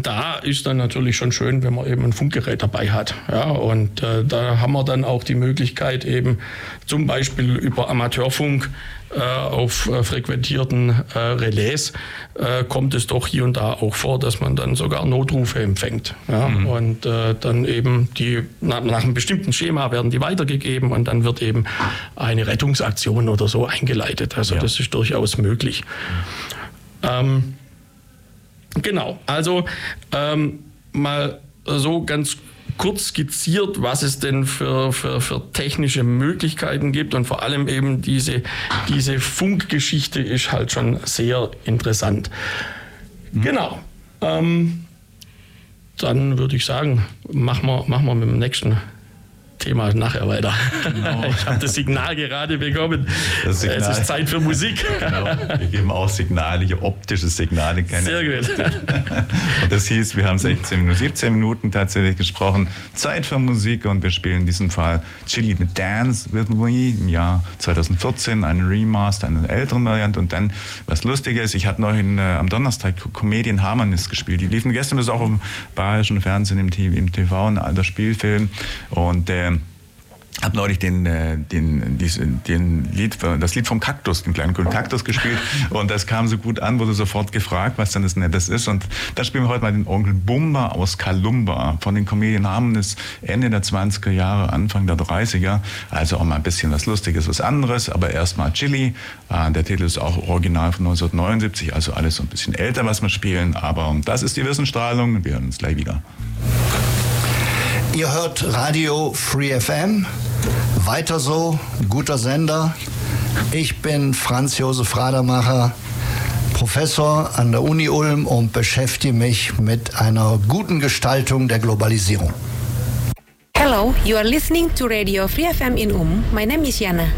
da ist dann natürlich schon schön, wenn man eben ein Funkgerät dabei hat. Ja, und äh, da haben wir dann auch die Möglichkeit eben zum Beispiel über Amateurfunk äh, auf äh, frequentierten äh, Relais äh, kommt es doch hier und da auch vor, dass man dann sogar Notrufe empfängt. Ja, mhm. Und äh, dann eben die nach, nach, einem bestimmten Schema werden die weitergegeben und dann wird eben eine Rettungsaktion oder so eingeleitet. Also ja. das ist durchaus möglich. Mhm. Ähm, Genau, also ähm, mal so ganz kurz skizziert, was es denn für, für, für technische Möglichkeiten gibt und vor allem eben diese, diese Funkgeschichte ist halt schon sehr interessant. Mhm. Genau. Ähm, dann würde ich sagen, machen wir, machen wir mit dem nächsten Thema nachher weiter. Genau. Ich habe das Signal gerade bekommen. Signal. Es ist Zeit für Musik. Genau. Wir geben auch Signale, hier optische Signale. Keine Sehr gut. Und das hieß, wir haben 16 Minuten, 17 Minuten tatsächlich gesprochen. Zeit für Musik und wir spielen in diesem Fall Chili mit Dance with Me im Jahr 2014, eine Remaster, eine ältere Variante. Und dann, was lustig ist, ich hatte noch in, äh, am Donnerstag Comedian Harmonist gespielt. Die liefen gestern bis auch im bayerischen Fernsehen, im TV, im TV ein alter Spielfilm. Und der äh, habe neulich den, äh, den, den Lied, das Lied vom Kaktus, den kleinen grünen Kaktus gespielt. Und das kam so gut an, wurde sofort gefragt, was denn das Nettes ist. Und da spielen wir heute mal den Onkel Bumba aus Kalumba. Von den Comedian Harmonies Ende der 20er Jahre, Anfang der 30er, also auch mal ein bisschen was Lustiges, was anderes, aber erstmal Chili, äh, der Titel ist auch original von 1979, also alles so ein bisschen älter, was wir spielen, aber das ist die Wissensstrahlung, wir hören uns gleich wieder. Ihr hört Radio Free FM. Weiter so, guter Sender. Ich bin Franz Josef Radermacher, Professor an der Uni Ulm und beschäftige mich mit einer guten Gestaltung der Globalisierung. Hello, you are listening to Radio Free FM in Ulm. My name is Jana.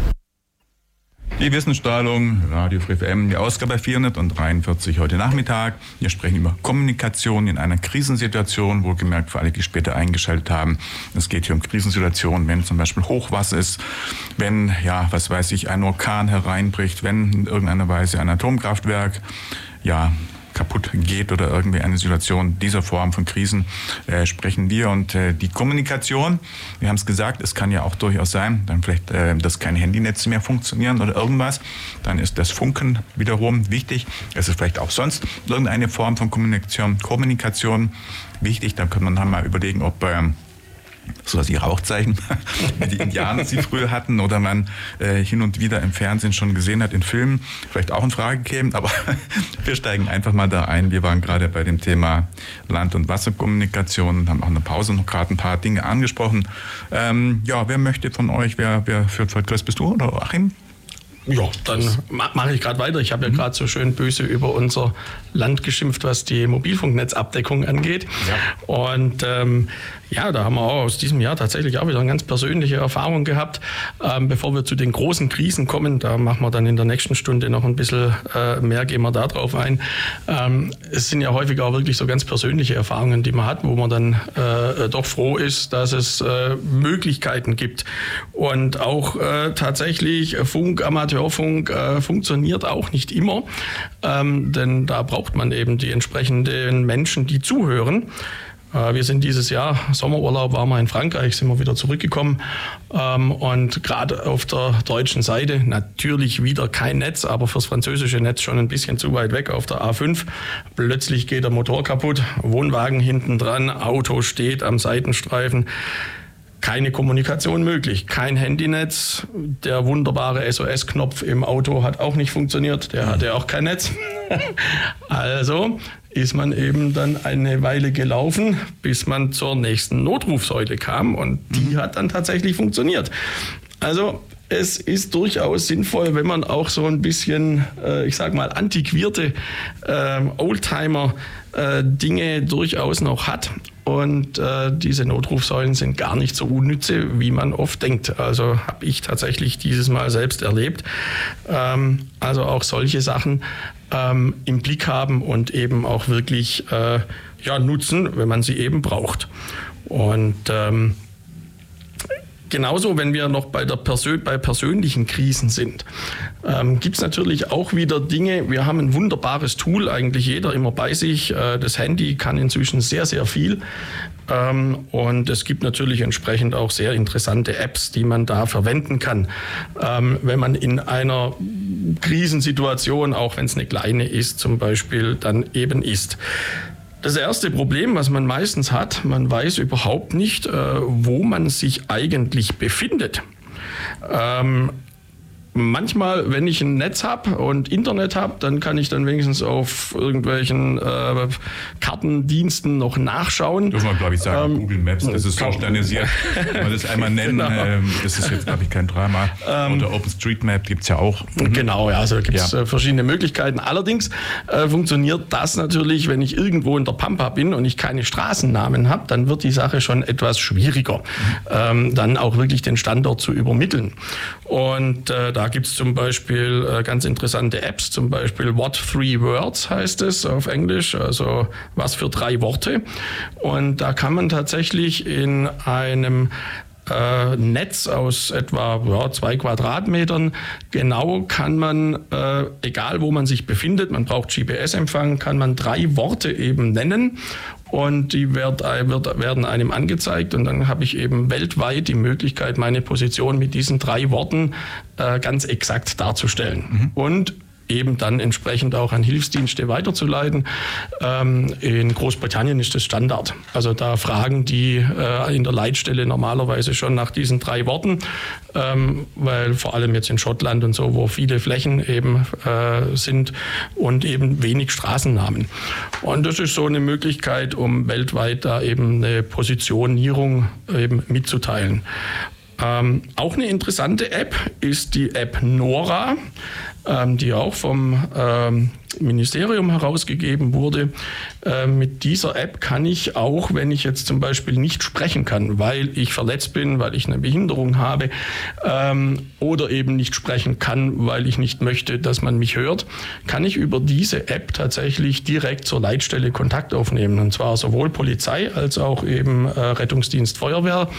Die Wissensstrahlung, Radio Free FM, die Ausgabe 443 heute Nachmittag. Wir sprechen über Kommunikation in einer Krisensituation, wohlgemerkt für alle, die später eingeschaltet haben. Es geht hier um Krisensituationen, wenn zum Beispiel Hochwasser ist, wenn, ja, was weiß ich, ein Orkan hereinbricht, wenn in irgendeiner Weise ein Atomkraftwerk, ja, kaputt geht oder irgendwie eine Situation dieser Form von Krisen äh, sprechen wir. Und äh, die Kommunikation, wir haben es gesagt, es kann ja auch durchaus sein, dann vielleicht, äh, dass keine Handynetze mehr funktionieren oder irgendwas. Dann ist das Funken wiederum wichtig. Es ist vielleicht auch sonst irgendeine Form von Kommunikation, Kommunikation wichtig. Da kann man dann mal überlegen, ob ähm, so die Rauchzeichen, wie die Indianer sie früher hatten oder man äh, hin und wieder im Fernsehen schon gesehen hat, in Filmen, vielleicht auch in Frage käme. Aber wir steigen einfach mal da ein. Wir waren gerade bei dem Thema Land- und Wasserkommunikation und haben auch in der Pause noch gerade ein paar Dinge angesprochen. Ähm, ja, wer möchte von euch, wer, wer führt heute? Chris, bist du oder Achim? Ja, dann mache ich gerade weiter. Ich habe ja mhm. gerade so schön böse über unser Land geschimpft, was die Mobilfunknetzabdeckung angeht. Ja. Und ähm, ja, da haben wir auch aus diesem Jahr tatsächlich auch wieder eine ganz persönliche Erfahrung gehabt. Ähm, bevor wir zu den großen Krisen kommen, da machen wir dann in der nächsten Stunde noch ein bisschen äh, mehr, gehen wir da drauf ein. Ähm, es sind ja häufig auch wirklich so ganz persönliche Erfahrungen, die man hat, wo man dann äh, doch froh ist, dass es äh, Möglichkeiten gibt. Und auch äh, tatsächlich Funk, Amateurfunk äh, funktioniert auch nicht immer, ähm, denn da braucht man eben die entsprechenden Menschen, die zuhören. Äh, wir sind dieses Jahr, Sommerurlaub waren wir in Frankreich, sind wir wieder zurückgekommen. Ähm, und gerade auf der deutschen Seite natürlich wieder kein Netz, aber fürs französische Netz schon ein bisschen zu weit weg auf der A5. Plötzlich geht der Motor kaputt, Wohnwagen hinten dran, Auto steht am Seitenstreifen keine Kommunikation möglich, kein Handynetz. Der wunderbare SOS-Knopf im Auto hat auch nicht funktioniert, der hatte auch kein Netz. also ist man eben dann eine Weile gelaufen, bis man zur nächsten Notrufsäule kam und die hat dann tatsächlich funktioniert. Also es ist durchaus sinnvoll, wenn man auch so ein bisschen, äh, ich sag mal, antiquierte äh, Oldtimer-Dinge äh, durchaus noch hat. Und äh, diese Notrufsäulen sind gar nicht so unnütze, wie man oft denkt. Also habe ich tatsächlich dieses Mal selbst erlebt. Ähm, also auch solche Sachen ähm, im Blick haben und eben auch wirklich äh, ja, nutzen, wenn man sie eben braucht. Und ähm, genauso, wenn wir noch bei, der Persön bei persönlichen Krisen sind, ähm, gibt es natürlich auch wieder Dinge. Wir haben ein wunderbares Tool, eigentlich jeder immer bei sich. Äh, das Handy kann inzwischen sehr, sehr viel. Ähm, und es gibt natürlich entsprechend auch sehr interessante Apps, die man da verwenden kann. Ähm, wenn man in einer Krisensituation, auch wenn es eine kleine ist, zum Beispiel, dann eben ist. Das erste Problem, was man meistens hat, man weiß überhaupt nicht, äh, wo man sich eigentlich befindet. Ähm, manchmal, wenn ich ein Netz habe und Internet habe, dann kann ich dann wenigstens auf irgendwelchen äh, Kartendiensten noch nachschauen. Dürfen wir, glaube ich, sagen, ähm, Google Maps, das ist so standardisiert. Wenn wir das einmal nennen, genau. ähm, das ist jetzt, glaube ich, kein Drama. Ähm, Oder OpenStreetMap gibt es ja auch. Mhm. Genau, ja, also gibt es ja. äh, verschiedene Möglichkeiten. Allerdings äh, funktioniert das natürlich, wenn ich irgendwo in der Pampa bin und ich keine Straßennamen habe, dann wird die Sache schon etwas schwieriger, mhm. dann auch wirklich den Standort zu übermitteln. Und äh, da gibt es zum Beispiel äh, ganz interessante Apps, zum Beispiel What Three Words heißt es auf Englisch, also was für drei Worte. Und da kann man tatsächlich in einem äh, Netz aus etwa ja, zwei Quadratmetern. Genau kann man, äh, egal wo man sich befindet, man braucht GPS-Empfang, kann man drei Worte eben nennen und die wird, wird, werden einem angezeigt und dann habe ich eben weltweit die Möglichkeit, meine Position mit diesen drei Worten äh, ganz exakt darzustellen. Mhm. Und eben dann entsprechend auch an Hilfsdienste weiterzuleiten. Ähm, in Großbritannien ist das Standard. Also da fragen die äh, in der Leitstelle normalerweise schon nach diesen drei Worten, ähm, weil vor allem jetzt in Schottland und so, wo viele Flächen eben äh, sind und eben wenig Straßennamen. Und das ist so eine Möglichkeit, um weltweit da eben eine Positionierung eben mitzuteilen. Ähm, auch eine interessante App ist die App Nora ähm, die auch vom ähm, Ministerium herausgegeben wurde. Äh, mit dieser App kann ich auch, wenn ich jetzt zum Beispiel nicht sprechen kann, weil ich verletzt bin, weil ich eine Behinderung habe ähm, oder eben nicht sprechen kann, weil ich nicht möchte, dass man mich hört, kann ich über diese App tatsächlich direkt zur Leitstelle Kontakt aufnehmen. Und zwar sowohl Polizei als auch eben äh, Rettungsdienst Feuerwehr.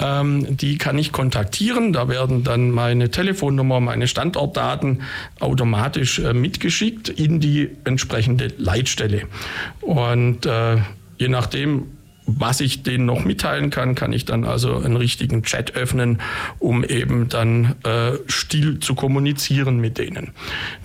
Ähm, die kann ich kontaktieren. Da werden dann meine Telefonnummer, meine Standortdaten automatisch äh, mitgeschickt in die entsprechende Leitstelle. Und äh, je nachdem, was ich denen noch mitteilen kann, kann ich dann also einen richtigen Chat öffnen, um eben dann äh, still zu kommunizieren mit denen.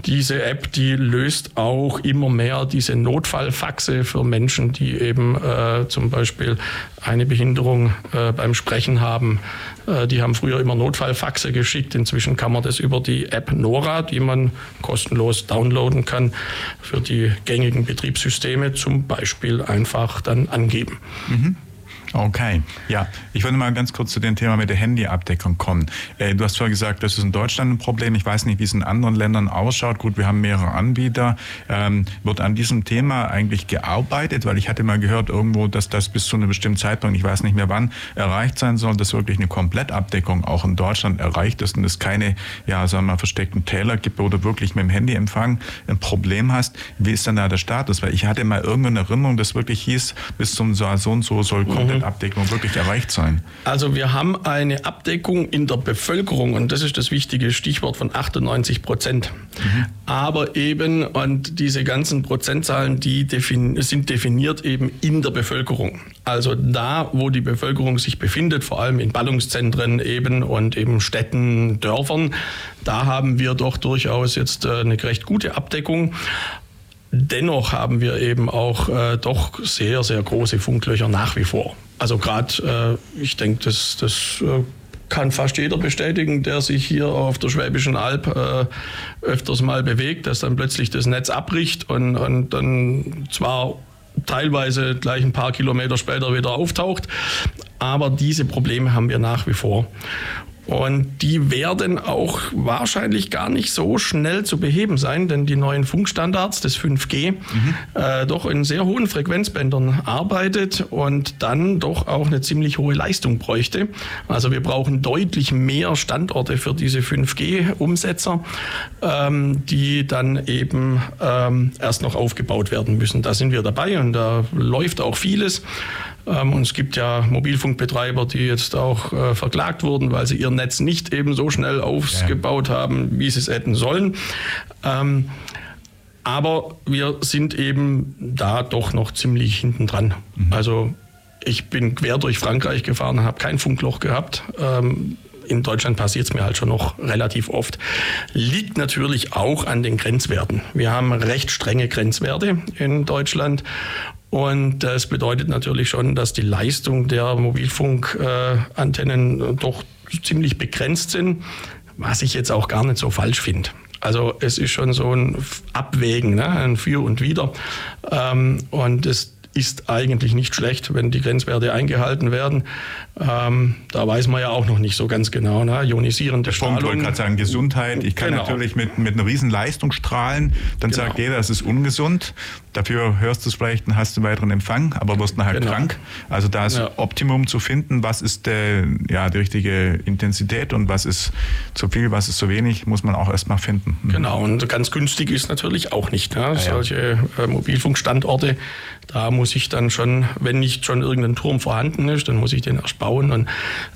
Diese App, die löst auch immer mehr diese Notfallfaxe für Menschen, die eben äh, zum Beispiel eine Behinderung äh, beim Sprechen haben. Äh, die haben früher immer Notfallfaxe geschickt. Inzwischen kann man das über die App Nora, die man kostenlos downloaden kann, für die gängigen Betriebssysteme zum Beispiel einfach dann angeben. Mhm. Okay, ja. Ich würde mal ganz kurz zu dem Thema mit der Handyabdeckung kommen. Äh, du hast vorher gesagt, das ist in Deutschland ein Problem. Ich weiß nicht, wie es in anderen Ländern ausschaut. Gut, wir haben mehrere Anbieter. Ähm, wird an diesem Thema eigentlich gearbeitet? Weil ich hatte mal gehört irgendwo, dass das bis zu einem bestimmten Zeitpunkt, ich weiß nicht mehr wann, erreicht sein soll, dass wirklich eine Komplettabdeckung auch in Deutschland erreicht ist und es keine, ja, sagen wir mal, versteckten Täler gibt oder wirklich mit dem Handyempfang ein Problem hast. Wie ist denn da der Status? Weil ich hatte mal irgendeine Erinnerung, dass wirklich hieß, bis zum so und so soll komplett Abdeckung wirklich erreicht sein? Also wir haben eine Abdeckung in der Bevölkerung und das ist das wichtige Stichwort von 98 Prozent. Mhm. Aber eben, und diese ganzen Prozentzahlen, die defin sind definiert eben in der Bevölkerung. Also da, wo die Bevölkerung sich befindet, vor allem in Ballungszentren eben und eben Städten, Dörfern, da haben wir doch durchaus jetzt äh, eine recht gute Abdeckung. Dennoch haben wir eben auch äh, doch sehr, sehr große Funklöcher nach wie vor. Also gerade, äh, ich denke, das, das äh, kann fast jeder bestätigen, der sich hier auf der Schwäbischen Alb äh, öfters mal bewegt, dass dann plötzlich das Netz abbricht und, und dann zwar teilweise gleich ein paar Kilometer später wieder auftaucht. Aber diese Probleme haben wir nach wie vor. Und die werden auch wahrscheinlich gar nicht so schnell zu beheben sein, denn die neuen Funkstandards des 5G mhm. äh, doch in sehr hohen Frequenzbändern arbeitet und dann doch auch eine ziemlich hohe Leistung bräuchte. Also wir brauchen deutlich mehr Standorte für diese 5G-Umsetzer, ähm, die dann eben ähm, erst noch aufgebaut werden müssen. Da sind wir dabei und da läuft auch vieles. Ähm, und es gibt ja Mobilfunkbetreiber, die jetzt auch äh, verklagt wurden, weil sie ihr Netz nicht eben so schnell aufgebaut ja. haben, wie sie es hätten sollen. Ähm, aber wir sind eben da doch noch ziemlich hinten dran. Mhm. Also ich bin quer durch Frankreich gefahren, habe kein Funkloch gehabt. Ähm, in Deutschland passiert es mir halt schon noch relativ oft. Liegt natürlich auch an den Grenzwerten. Wir haben recht strenge Grenzwerte in Deutschland und das bedeutet natürlich schon, dass die Leistung der Mobilfunkantennen doch ziemlich begrenzt sind, was ich jetzt auch gar nicht so falsch finde. Also es ist schon so ein Abwägen, ne? ein Für und Wider. Ähm, und es ist eigentlich nicht schlecht, wenn die Grenzwerte eingehalten werden. Ähm, da weiß man ja auch noch nicht so ganz genau. Ne? Ionisierende Strahlung. Ich wollte gerade sagen, Gesundheit. Ich kann genau. natürlich mit, mit einer riesen Leistung strahlen. Dann genau. sagt jeder, das ist ungesund. Dafür hörst du es vielleicht und hast du weiteren Empfang, aber wirst nachher genau. krank. Also da ist ja. Optimum zu finden. Was ist der, ja, die richtige Intensität und was ist zu viel, was ist zu wenig, muss man auch erstmal finden. Mhm. Genau. Und ganz günstig ist natürlich auch nicht. Ne? Ja, Solche äh, Mobilfunkstandorte, da muss ich dann schon, wenn nicht schon irgendein Turm vorhanden ist, dann muss ich den erst bauen und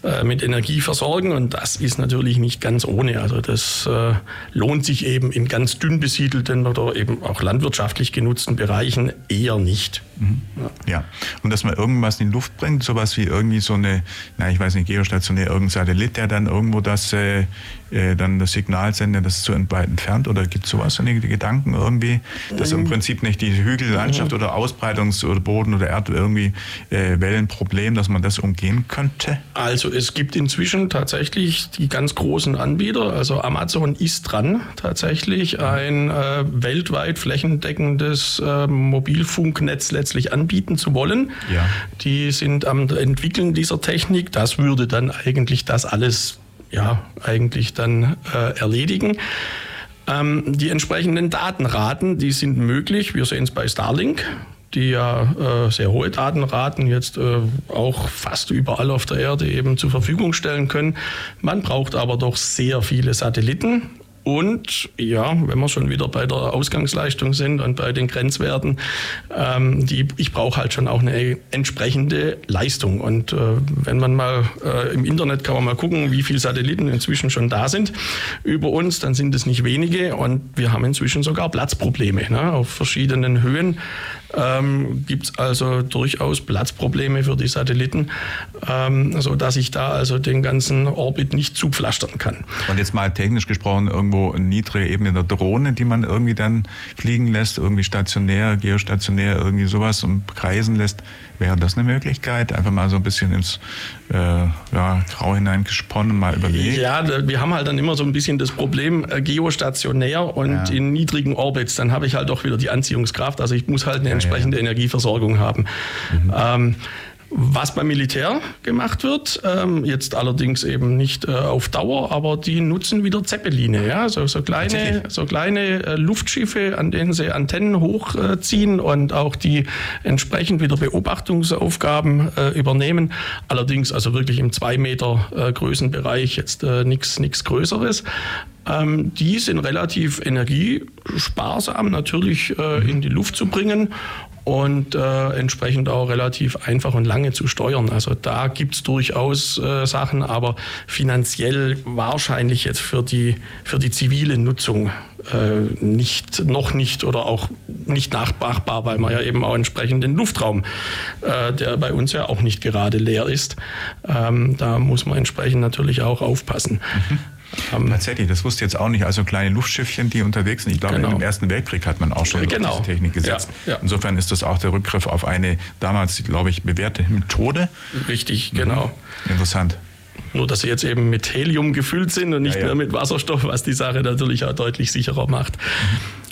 äh, mit Energie versorgen. Und das ist natürlich nicht ganz ohne. Also das äh, lohnt sich eben in ganz dünn besiedelten oder eben auch landwirtschaftlich genutzten Bereichen eher nicht. Mhm. Ja. ja. und dass man irgendwas in die Luft bringt, sowas wie irgendwie so eine, na ich weiß nicht, geostationär, irgendein Satellit, der dann irgendwo das äh, äh, dann das Signal sendet, das zu weit entfernt oder gibt es sowas, so Gedanken irgendwie, dass im Prinzip nicht die Hügellandschaft oder Ausbreitungs- oder Boden- oder Erd irgendwie äh, Wellenproblem, dass man das umgehen könnte? Also es gibt inzwischen tatsächlich die ganz großen Anbieter, also Amazon ist dran, tatsächlich ein äh, weltweit flächendeckendes äh, Mobilfunknetz letztlich anbieten zu wollen. Ja. Die sind am entwickeln dieser Technik. Das würde dann eigentlich das alles ja, eigentlich dann äh, erledigen. Ähm, die entsprechenden Datenraten, die sind möglich. Wir sehen es bei Starlink, die ja äh, sehr hohe Datenraten jetzt äh, auch fast überall auf der Erde eben zur Verfügung stellen können. Man braucht aber doch sehr viele Satelliten und ja, wenn wir schon wieder bei der Ausgangsleistung sind und bei den Grenzwerten, ähm, die, ich brauche halt schon auch eine entsprechende Leistung. Und äh, wenn man mal äh, im Internet kann man mal gucken, wie viele Satelliten inzwischen schon da sind über uns, dann sind es nicht wenige und wir haben inzwischen sogar Platzprobleme ne, auf verschiedenen Höhen ähm, gibt es also durchaus Platzprobleme für die Satelliten, ähm, sodass ich da also den ganzen Orbit nicht zupflastern kann. Und jetzt mal technisch gesprochen, irgendwo eine niedrige Ebene der Drohne, die man irgendwie dann fliegen lässt, irgendwie stationär, geostationär, irgendwie sowas und kreisen lässt. Wäre das eine Möglichkeit? Einfach mal so ein bisschen ins äh, ja, Grau hineingesponnen, mal überlegt? Ja, wir haben halt dann immer so ein bisschen das Problem äh, geostationär und ja. in niedrigen Orbits. Dann habe ich halt doch wieder die Anziehungskraft. Also ich muss halt eine entsprechende ja, Energieversorgung haben. Mhm. Ähm, was beim Militär gemacht wird, ähm, jetzt allerdings eben nicht äh, auf Dauer, aber die nutzen wieder Zeppeline, ja, so, so kleine, so kleine äh, Luftschiffe, an denen sie Antennen hochziehen äh, und auch die entsprechend wieder Beobachtungsaufgaben äh, übernehmen. Allerdings also wirklich im zwei Meter äh, Größenbereich jetzt äh, nichts Größeres. Ähm, die sind relativ energiesparsam natürlich äh, in die Luft zu bringen und äh, entsprechend auch relativ einfach und lange zu steuern. Also da gibt es durchaus äh, Sachen, aber finanziell wahrscheinlich jetzt für die, für die zivile Nutzung äh, nicht, noch nicht oder auch nicht nachmachbar, weil man ja eben auch entsprechend den Luftraum, äh, der bei uns ja auch nicht gerade leer ist, ähm, da muss man entsprechend natürlich auch aufpassen. Mhm. Ähm, Tatsächlich, das wusste ich jetzt auch nicht. Also kleine Luftschiffchen, die unterwegs sind. Ich glaube, genau. im Ersten Weltkrieg hat man auch schon genau. diese Technik gesetzt. Ja, ja. Insofern ist das auch der Rückgriff auf eine damals, glaube ich, bewährte Methode. Richtig, genau. Mhm. Interessant. Nur, dass sie jetzt eben mit Helium gefüllt sind und nicht ja, mehr mit Wasserstoff, was die Sache natürlich auch deutlich sicherer macht.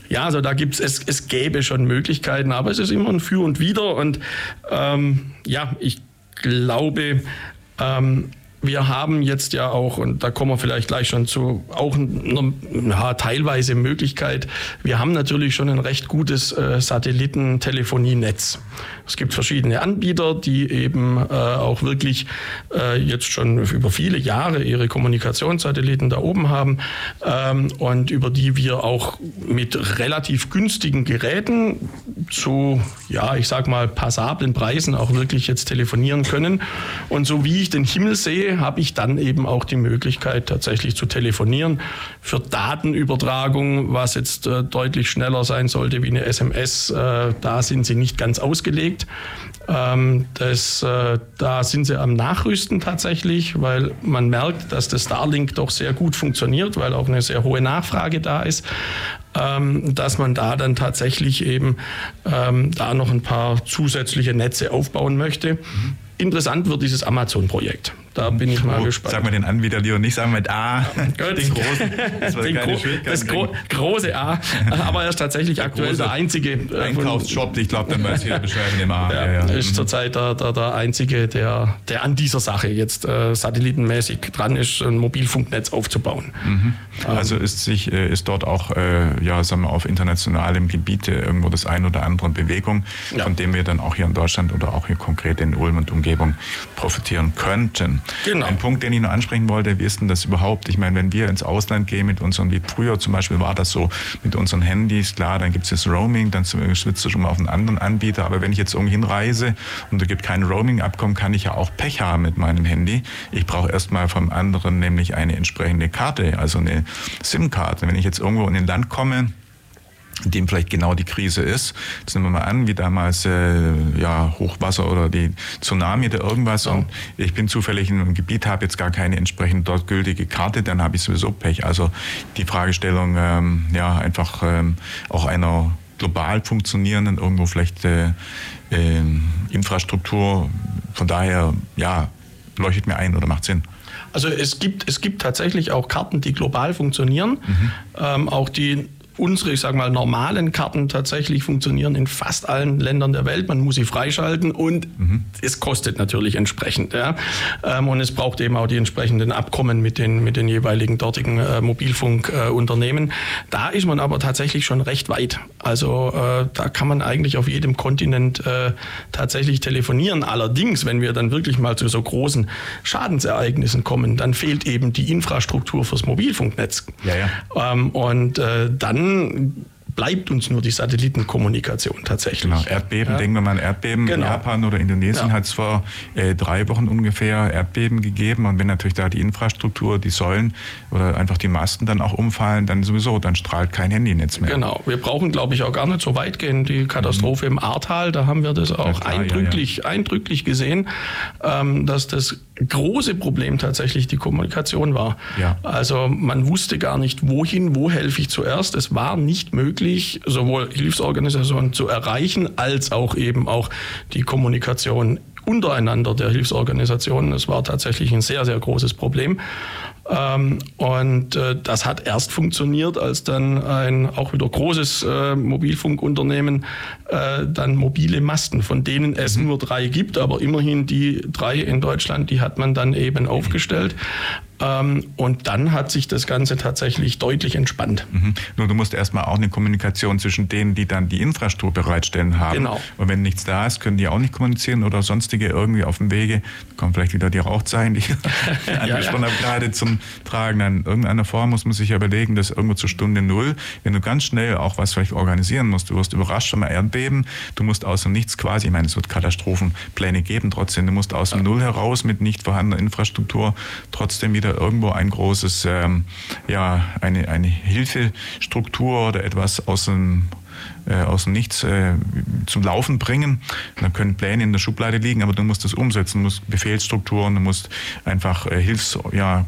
Ja, also da gibt es, es gäbe schon Möglichkeiten, aber es ist immer ein Für und Wider. Und ähm, ja, ich glaube, ähm, wir haben jetzt ja auch, und da kommen wir vielleicht gleich schon zu, auch eine ja, teilweise Möglichkeit. Wir haben natürlich schon ein recht gutes äh, Satellitentelefonienetz. Es gibt verschiedene Anbieter, die eben äh, auch wirklich äh, jetzt schon über viele Jahre ihre Kommunikationssatelliten da oben haben ähm, und über die wir auch mit relativ günstigen Geräten zu, ja, ich sag mal, passablen Preisen auch wirklich jetzt telefonieren können. Und so wie ich den Himmel sehe, habe ich dann eben auch die Möglichkeit, tatsächlich zu telefonieren. Für Datenübertragung, was jetzt äh, deutlich schneller sein sollte wie eine SMS, äh, da sind sie nicht ganz ausgelegt. Ähm, das, äh, da sind sie am Nachrüsten tatsächlich, weil man merkt, dass das Starlink doch sehr gut funktioniert, weil auch eine sehr hohe Nachfrage da ist. Ähm, dass man da dann tatsächlich eben ähm, da noch ein paar zusätzliche Netze aufbauen möchte. Mhm. Interessant wird dieses Amazon-Projekt. Da bin ich mal oh, gespannt. Sag mal den Anbieter lieber nicht, sagen wir A. den großen. Das, den gro das gro große A. Aber er ist tatsächlich der aktuell der einzige. Äh, Einkaufsshop, ich glaube, dann weiß jeder Bescheid mit dem A. Ja, ja, ja. ist mhm. zurzeit der, der, der einzige, der, der an dieser Sache jetzt äh, satellitenmäßig dran ist, ein Mobilfunknetz aufzubauen. Mhm. Ähm, also ist, sich, äh, ist dort auch äh, ja, sagen wir, auf internationalem Gebiet äh, irgendwo das ein oder andere in Bewegung, von dem wir dann auch hier in Deutschland oder auch hier konkret in Ulm und Umgebung profitieren könnten. Genau. Ein Punkt, den ich noch ansprechen wollte, wie ist denn das überhaupt? Ich meine, wenn wir ins Ausland gehen mit unseren, wie früher zum Beispiel war das so mit unseren Handys, klar, dann gibt es das Roaming, dann schwitzt du schon mal auf einen anderen Anbieter. Aber wenn ich jetzt irgendwo hinreise und da gibt kein Roaming-Abkommen, kann ich ja auch Pech haben mit meinem Handy. Ich brauche erstmal vom anderen nämlich eine entsprechende Karte, also eine SIM-Karte. Wenn ich jetzt irgendwo in ein Land komme, in dem vielleicht genau die Krise ist. Jetzt nehmen wir mal an, wie damals äh, ja, Hochwasser oder die Tsunami oder irgendwas ja. und ich bin zufällig in einem Gebiet, habe jetzt gar keine entsprechend dort gültige Karte, dann habe ich sowieso Pech. Also die Fragestellung ähm, ja einfach ähm, auch einer global funktionierenden irgendwo vielleicht äh, äh, Infrastruktur. Von daher ja leuchtet mir ein oder macht Sinn. Also es gibt, es gibt tatsächlich auch Karten, die global funktionieren, mhm. ähm, auch die unsere, ich sage mal, normalen Karten tatsächlich funktionieren in fast allen Ländern der Welt. Man muss sie freischalten und mhm. es kostet natürlich entsprechend. Ja. Ähm, und es braucht eben auch die entsprechenden Abkommen mit den, mit den jeweiligen dortigen äh, Mobilfunkunternehmen. da ist man aber tatsächlich schon recht weit. Also äh, da kann man eigentlich auf jedem Kontinent äh, tatsächlich telefonieren. Allerdings, wenn wir dann wirklich mal zu so großen Schadensereignissen kommen, dann fehlt eben die Infrastruktur fürs Mobilfunknetz. Ja, ja. Ähm, und dann dann bleibt uns nur die Satellitenkommunikation tatsächlich. Genau, Erdbeben, ja. denken wir mal an Erdbeben. Genau. In Japan oder Indonesien ja. hat es vor äh, drei Wochen ungefähr Erdbeben gegeben. Und wenn natürlich da die Infrastruktur, die Säulen oder einfach die Masten dann auch umfallen, dann sowieso, dann strahlt kein Handynetz mehr. Genau, wir brauchen, glaube ich, auch gar nicht so weit gehen. Die Katastrophe mhm. im Ahrtal, da haben wir das auch klar, eindrücklich, ja, eindrücklich gesehen, ähm, dass das große Problem tatsächlich die Kommunikation war. Ja. Also man wusste gar nicht, wohin, wo helfe ich zuerst. Es war nicht möglich, sowohl Hilfsorganisationen zu erreichen, als auch eben auch die Kommunikation untereinander der Hilfsorganisationen. Es war tatsächlich ein sehr, sehr großes Problem. Ähm, und äh, das hat erst funktioniert, als dann ein auch wieder großes äh, Mobilfunkunternehmen äh, dann mobile Masten, von denen es mhm. nur drei gibt, aber immerhin die drei in Deutschland, die hat man dann eben aufgestellt. Ähm, und dann hat sich das Ganze tatsächlich deutlich entspannt. Mhm. Nur du musst erstmal auch eine Kommunikation zwischen denen, die dann die Infrastruktur bereitstellen haben. Genau. Und wenn nichts da ist, können die auch nicht kommunizieren oder sonstige irgendwie auf dem Wege. Da kommen vielleicht wieder die Rauchzeichen, die ich angesprochen ja. habe, gerade zum Tragen. In irgendeiner Form muss man sich ja überlegen, dass irgendwo zur Stunde Null, wenn du ganz schnell auch was vielleicht organisieren musst, du wirst überrascht vom Erdbeben, du musst aus dem Nichts quasi, ich meine, es wird Katastrophenpläne geben trotzdem, du musst aus dem Null heraus mit nicht vorhandener Infrastruktur trotzdem wieder irgendwo ein großes, ähm, ja, eine, eine Hilfestruktur oder etwas aus dem äh, aus dem Nichts äh, zum Laufen bringen. Dann können Pläne in der Schublade liegen, aber du musst das umsetzen, du musst Befehlsstrukturen, du musst einfach äh, Hilfsgruppen, ja,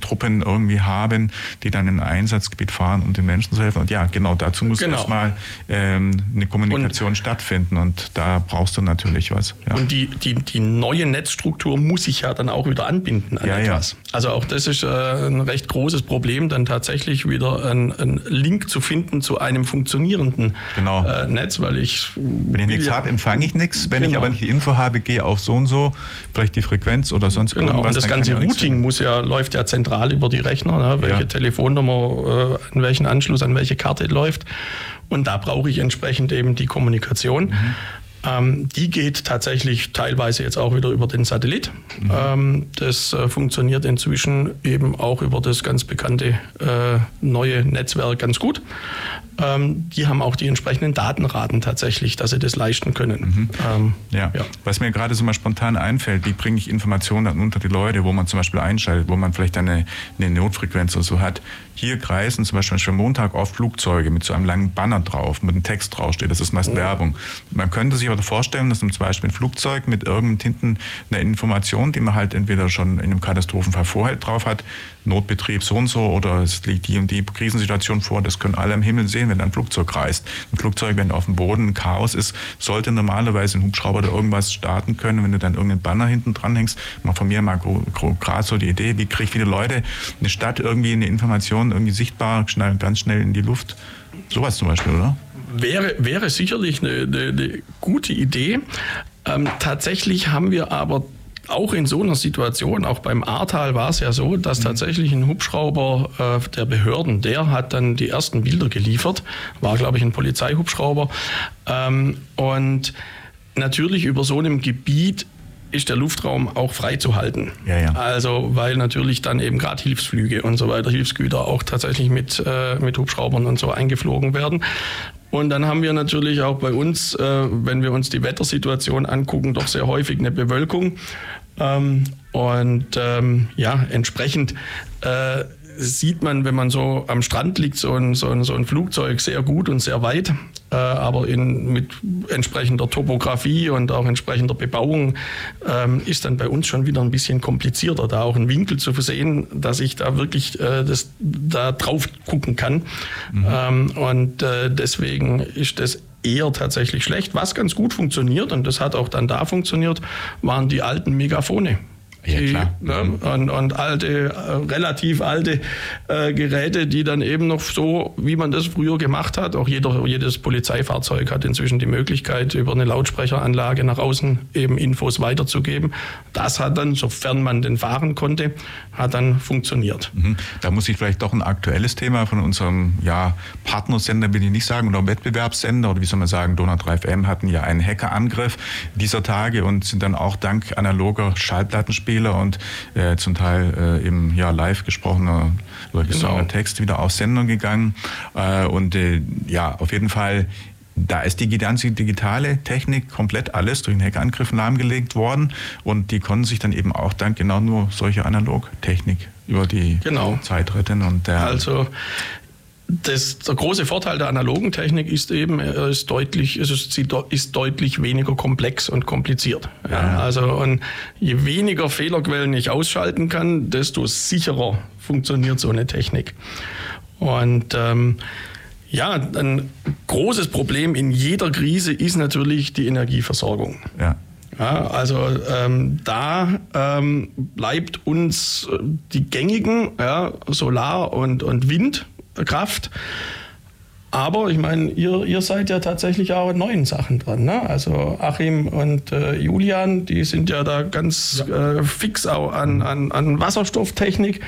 Truppen irgendwie haben, die dann in ein Einsatzgebiet fahren, um den Menschen zu helfen. Und ja, genau dazu muss Genau. erstmal ähm, eine Kommunikation stattfinden und da brauchst du natürlich was. Ja. Und die, die, die neue Netzstruktur muss sich ja dann auch wieder anbinden an Ja, ja. etwas. Also auch das ist äh, ein recht großes Problem, dann tatsächlich wieder einen, einen Link zu finden zu einem funktionierenden Genau. äh, Netz, weil ich Wenn ich nichts ja- habe, empfange ich nichts. Wenn ich Genau. aber nicht die Info habe, gehe auf so und so, vielleicht die Frequenz oder sonst Genau, irgendwas. und das ganze ich Routing muss ja, läuft ja zentral über die Rechner, ne? welche Ja. Telefonnummer, äh, an welchen Anschluss, an welche Karte läuft. Und da brauche ich entsprechend eben die Kommunikation. Mhm. Ähm, die geht tatsächlich teilweise jetzt auch wieder über den Satellit. Mhm. Ähm, das äh, funktioniert inzwischen eben auch über das ganz bekannte äh, neue Netzwerk ganz gut. Ähm, die haben auch die entsprechenden Datenraten tatsächlich, dass sie das leisten können. Ähm, Mhm. Ja. Ja. was mir gerade so mal spontan einfällt, wie bringe ich Informationen dann unter die Leute, wo man zum Beispiel einschaltet, wo man vielleicht eine, eine Notfrequenz oder so hat. Hier kreisen zum Beispiel schon Montag oft Flugzeuge mit so einem langen Banner drauf, mit einem Text draufsteht. Das ist meist Werbung. Man könnte sich aber vorstellen, dass zum Beispiel ein Flugzeug mit irgendeinem hinten eine Information, die man halt entweder schon in einem Katastrophenfall vorher drauf hat, Notbetrieb so und so oder es liegt die und die Krisensituation vor, das können alle am Himmel sehen, wenn ein Flugzeug reist. Ein Flugzeug, wenn auf dem Boden Chaos ist, sollte normalerweise ein Hubschrauber oder irgendwas starten können, wenn du dann irgendeinen Banner hinten dran hängst. Mal von mir mal gerade so die Idee, wie kriege ich viele Leute eine Stadt irgendwie eine Information irgendwie sichtbar, schnell, ganz schnell in die Luft. Sowas zum Beispiel, oder? Wäre, wäre sicherlich eine, eine, eine gute Idee. Ähm, tatsächlich haben wir aber auch in so einer Situation, auch beim Ahrtal war es ja so, dass tatsächlich ein Hubschrauber äh, der Behörden, der hat dann die ersten Bilder geliefert, war glaube ich ein Polizeihubschrauber. Ähm, und natürlich über so einem Gebiet ist der Luftraum auch freizuhalten. Ja, ja. Also weil natürlich dann eben gerade Hilfsflüge und so weiter, Hilfsgüter auch tatsächlich mit, äh, mit Hubschraubern und so eingeflogen werden. Und dann haben wir natürlich auch bei uns, äh, wenn wir uns die Wettersituation angucken, doch sehr häufig eine Bewölkung. Ähm, und ähm, ja, entsprechend äh, sieht man, wenn man so am Strand liegt, so ein, so ein, so ein Flugzeug sehr gut und sehr weit. Äh, aber in, mit entsprechender Topografie und auch entsprechender Bebauung ähm, ist dann bei uns schon wieder ein bisschen komplizierter, da auch einen Winkel zu sehen, dass ich da wirklich äh, das, da drauf gucken kann. Ähm, und äh, deswegen ist das eher tatsächlich schlecht. Was ganz gut funktioniert, und das hat auch dann da funktioniert, waren die alten Megafone. Ja, Die, ne, und, und alte, äh, relativ alte äh, Geräte, die dann eben noch so, wie man das früher gemacht hat, auch jeder, jedes Polizeifahrzeug hat inzwischen die Möglichkeit, über eine Lautsprecheranlage nach außen eben Infos weiterzugeben. Das hat dann, sofern man den fahren konnte, hat dann funktioniert. Mhm. Da muss ich vielleicht doch ein aktuelles Thema von unserem ja, Partnersender, will ich nicht sagen, oder Wettbewerbssender, oder wie soll man sagen, Donau 3 FM hatten ja einen Hackerangriff dieser Tage und sind dann auch dank analoger Schallplattenspieler und äh, zum Teil äh, eben ja, live gesprochener oder Genau. Text wieder auf Sendung gegangen. Äh, und äh, ja, auf jeden Fall da ist die ganze digitale Technik komplett alles durch den Hackerangriff lahmgelegt worden und die konnten sich dann eben auch dank genau nur solcher Analogtechnik über die Genau. Zeit retten und der Also das, der große Vorteil der analogen Technik ist eben, er ist deutlich, es ist, sie ist deutlich weniger komplex und kompliziert. Ja, also und je weniger Fehlerquellen ich ausschalten kann, desto sicherer funktioniert so eine Technik. Und ähm, ja, ein großes Problem in jeder Krise ist natürlich die Energieversorgung. ja. Ja, also ähm, da ähm, bleibt uns äh, die gängigen ja, Solar- und, und Windkraft. Aber ich meine, ihr, ihr seid ja tatsächlich auch in neuen Sachen dran. Ne? Also Achim und äh, Julian, die sind ja da ganz ja. Äh, fix auch an, an, an Wasserstofftechnik.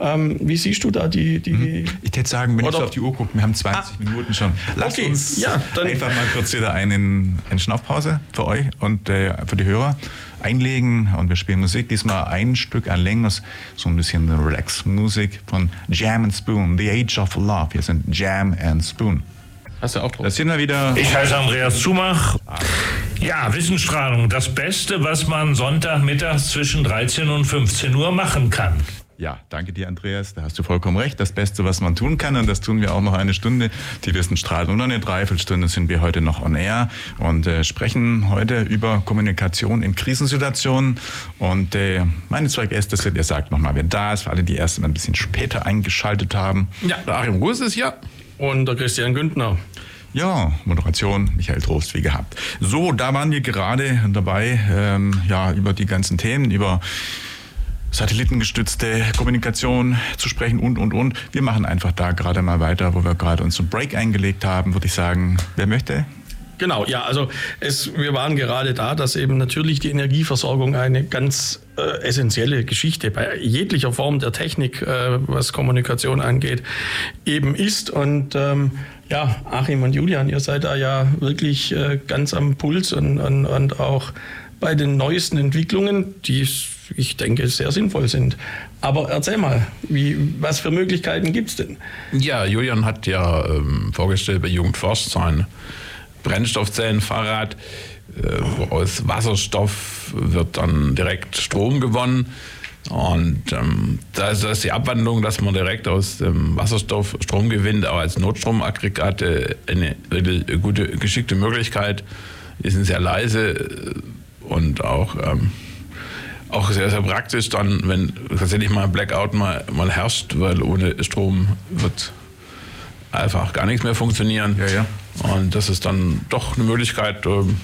Ähm, wie siehst du da die... die hm. Ich würde sagen, wenn ich so auf die Uhr gucke, wir haben 20 ah. Minuten schon. Lass okay. uns ja, einfach mal kurz wieder eine, eine Schnaufpause für euch und äh, für die Hörer einlegen und wir spielen Musik. Diesmal ein Stück, ein längeres, so ein bisschen Relax-Musik von Jam and Spoon, The Age of Love. Hier sind Jam and Spoon. Hast du auch drauf? Da sind wir wieder. Ich heiße Andreas Zumach. Ja, Wissensstrahlung, das Beste, was man Sonntagmittags zwischen 13 und 15 Uhr machen kann. Ja, danke dir, Andreas. Da hast du vollkommen recht. Das Beste, was man tun kann, und das tun wir auch noch eine Stunde. Die Wissenstrahlen und eine Dreiviertelstunde sind wir heute noch on air und äh, sprechen heute über Kommunikation in Krisensituationen. Und äh, meine zwei Gäste sind, ihr sagt nochmal, wer da ist, für alle, die erst ein bisschen später eingeschaltet haben. Ja, der Achim Ruß ist ja. Und der Christian Güntner. Ja, Moderation, Michael Trost, wie gehabt. So, da waren wir gerade dabei, ähm, ja, über die ganzen Themen, über satellitengestützte Kommunikation zu sprechen und, und, und. Wir machen einfach da gerade mal weiter, wo wir gerade uns einen Break eingelegt haben, würde ich sagen. Wer möchte? Genau, ja, also es, wir waren gerade da, dass eben natürlich die Energieversorgung eine ganz äh, essentielle Geschichte bei jeglicher Form der Technik, äh, was Kommunikation angeht, eben ist. Und ähm, ja, Achim und Julian, ihr seid da ja wirklich äh, ganz am Puls und, und, und auch bei den neuesten Entwicklungen, die ich denke, sehr sinnvoll sind. Aber erzähl mal, wie, was für Möglichkeiten gibt es denn? Ja, Julian hat ja ähm, vorgestellt bei Jugendforst sein Brennstoffzellenfahrrad. Äh, aus Wasserstoff wird dann direkt Strom gewonnen. Und ähm, da ist die Abwandlung, dass man direkt aus dem Wasserstoff Strom gewinnt, auch als Notstromaggregate eine, eine gute, geschickte Möglichkeit. Die sind sehr leise und auch ähm, auch sehr, sehr praktisch dann, wenn tatsächlich mal ein Blackout mal, mal herrscht, weil ohne Strom wird einfach gar nichts mehr funktionieren. Ja, ja. Und das ist dann doch eine Möglichkeit, ähm,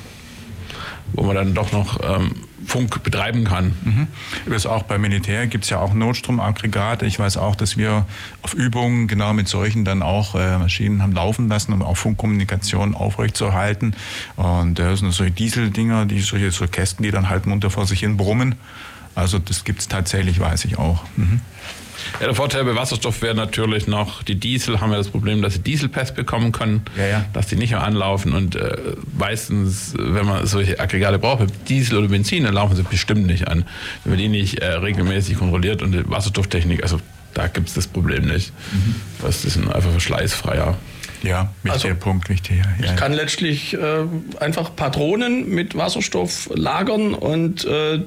wo man dann doch noch ähm, Funk betreiben kann. Mhm. Das auch beim Militär gibt es ja auch Notstromaggregate. Ich weiß auch, dass wir auf Übungen genau mit solchen dann auch äh, Maschinen haben laufen lassen, um auch Funkkommunikation aufrechtzuerhalten. Und äh, das sind solche Dieseldinger, die solche so Kästen, die dann halt munter vor sich hin brummen. Also das gibt es tatsächlich, weiß ich auch. Mhm. Ja, der Vorteil bei Wasserstoff wäre natürlich noch, die Diesel haben ja das Problem, dass sie Dieselpest bekommen können, ja, ja. dass die nicht mehr anlaufen. Und äh, meistens, wenn man solche Aggregate braucht, Diesel oder Benzin, dann laufen sie bestimmt nicht an. Wenn man die nicht äh, regelmäßig kontrolliert und die Wasserstofftechnik, also da gibt es das Problem nicht. Mhm. Das ist einfach verschleißfreier. Ja, wichtiger also, Punkt, wichtiger. Ja. Ich kann letztlich äh, einfach Patronen mit Wasserstoff lagern und äh,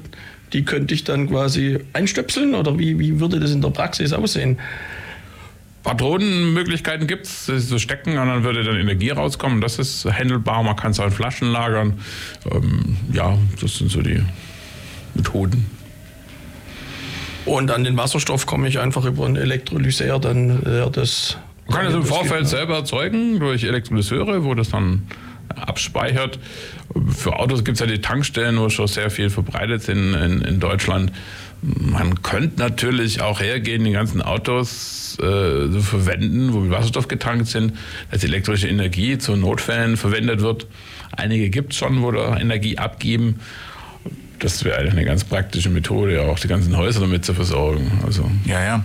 die könnte ich dann quasi einstöpseln oder wie, wie würde das in der Praxis aussehen? Patronenmöglichkeiten gibt es, so stecken und dann würde dann Energie rauskommen. Das ist händelbar, man kann es auch in Flaschen lagern. Ähm, ja, das sind so die Methoden. Und an den Wasserstoff komme ich einfach über einen Elektrolyseur, dann äh, das. Man kann es im Vorfeld selber erzeugen durch Elektrolyseure, wo das dann abspeichert. Für Autos gibt es ja die Tankstellen, wo schon sehr viel verbreitet sind in, in Deutschland. Man könnte natürlich auch hergehen, die ganzen Autos äh, verwenden, wo mit Wasserstoff getankt sind, dass elektrische Energie zu Notfällen verwendet wird. Einige gibt es schon, wo da Energie abgeben. Das wäre eine ganz praktische Methode, auch die ganzen Häuser damit zu versorgen. Also. Ja, ja.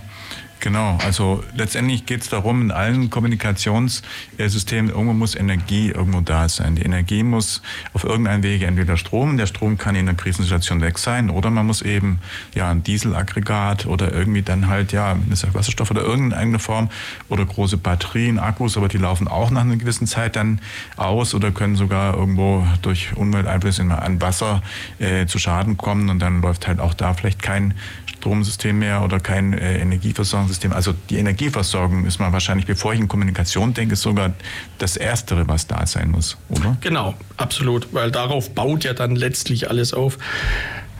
Genau, also letztendlich geht es darum, in allen Kommunikationssystemen, irgendwo muss Energie irgendwo da sein. Die Energie muss auf irgendeinem Wege entweder Strom, der Strom kann in einer Krisensituation weg sein, oder man muss eben ja ein Dieselaggregat oder irgendwie dann halt ja Wasserstoff oder irgendeine Form oder große Batterien, Akkus, aber die laufen auch nach einer gewissen Zeit dann aus oder können sogar irgendwo durch Umwelteinflüsse an Wasser äh, zu Schaden kommen und dann läuft halt auch da vielleicht kein Stromsystem mehr oder kein äh, Energieversorgungssystem. Also die Energieversorgung ist mal wahrscheinlich, bevor ich in Kommunikation denke, sogar das Erstere, was da sein muss, oder? Genau, absolut, weil darauf baut ja dann letztlich alles auf.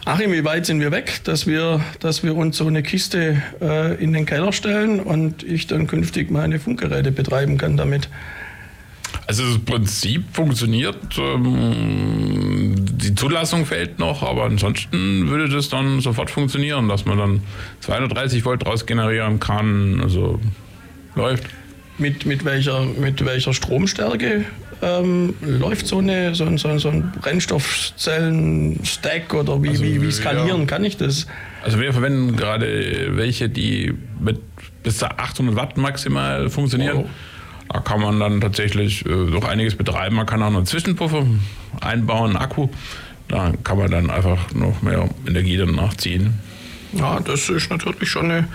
Achim, wie weit sind wir weg, dass wir, dass wir uns so eine Kiste äh, in den Keller stellen und ich dann künftig meine Funkgeräte betreiben kann damit? Also das Prinzip funktioniert, ähm, die Zulassung fehlt noch, aber ansonsten würde das dann sofort funktionieren, dass man dann 230 Volt draus generieren kann, also läuft. mit, mit, welcher, mit welcher Stromstärke ähm, läuft so, eine, so, ein, so, so ein Brennstoffzellen-Stack oder wie, Also, wie, wie skalieren ja. kann ich das? Also wir verwenden gerade welche, die mit bis zu 800 Watt maximal funktionieren. Oh. Da kann man dann tatsächlich äh, noch einiges betreiben. Man kann auch noch einen Zwischenpuffer einbauen, einen Akku. Da kann man dann einfach noch mehr Energie dann nachziehen. Ja, das ist natürlich schon eine,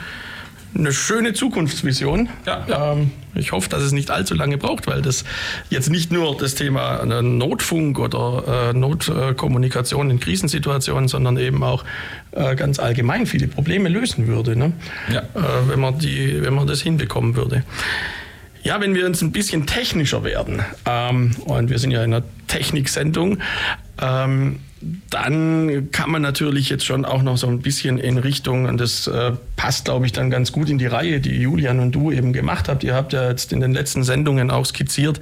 eine schöne Zukunftsvision. Ja, Ähm, ich hoffe, dass es nicht allzu lange braucht, weil das jetzt nicht nur das Thema äh, Notfunk oder äh, Notkommunikation in Krisensituationen, sondern eben auch äh, ganz allgemein viele Probleme lösen würde, ne? Ja. äh, wenn, man die, wenn man das hinbekommen würde. Ja, wenn wir uns ein bisschen technischer werden, ähm, und wir sind ja in einer Techniksendung, ähm, dann kann man natürlich jetzt schon auch noch so ein bisschen in Richtung, und das äh, passt, glaube ich, dann ganz gut in die Reihe, die Julian und du eben gemacht habt. Ihr habt ja jetzt in den letzten Sendungen auch skizziert,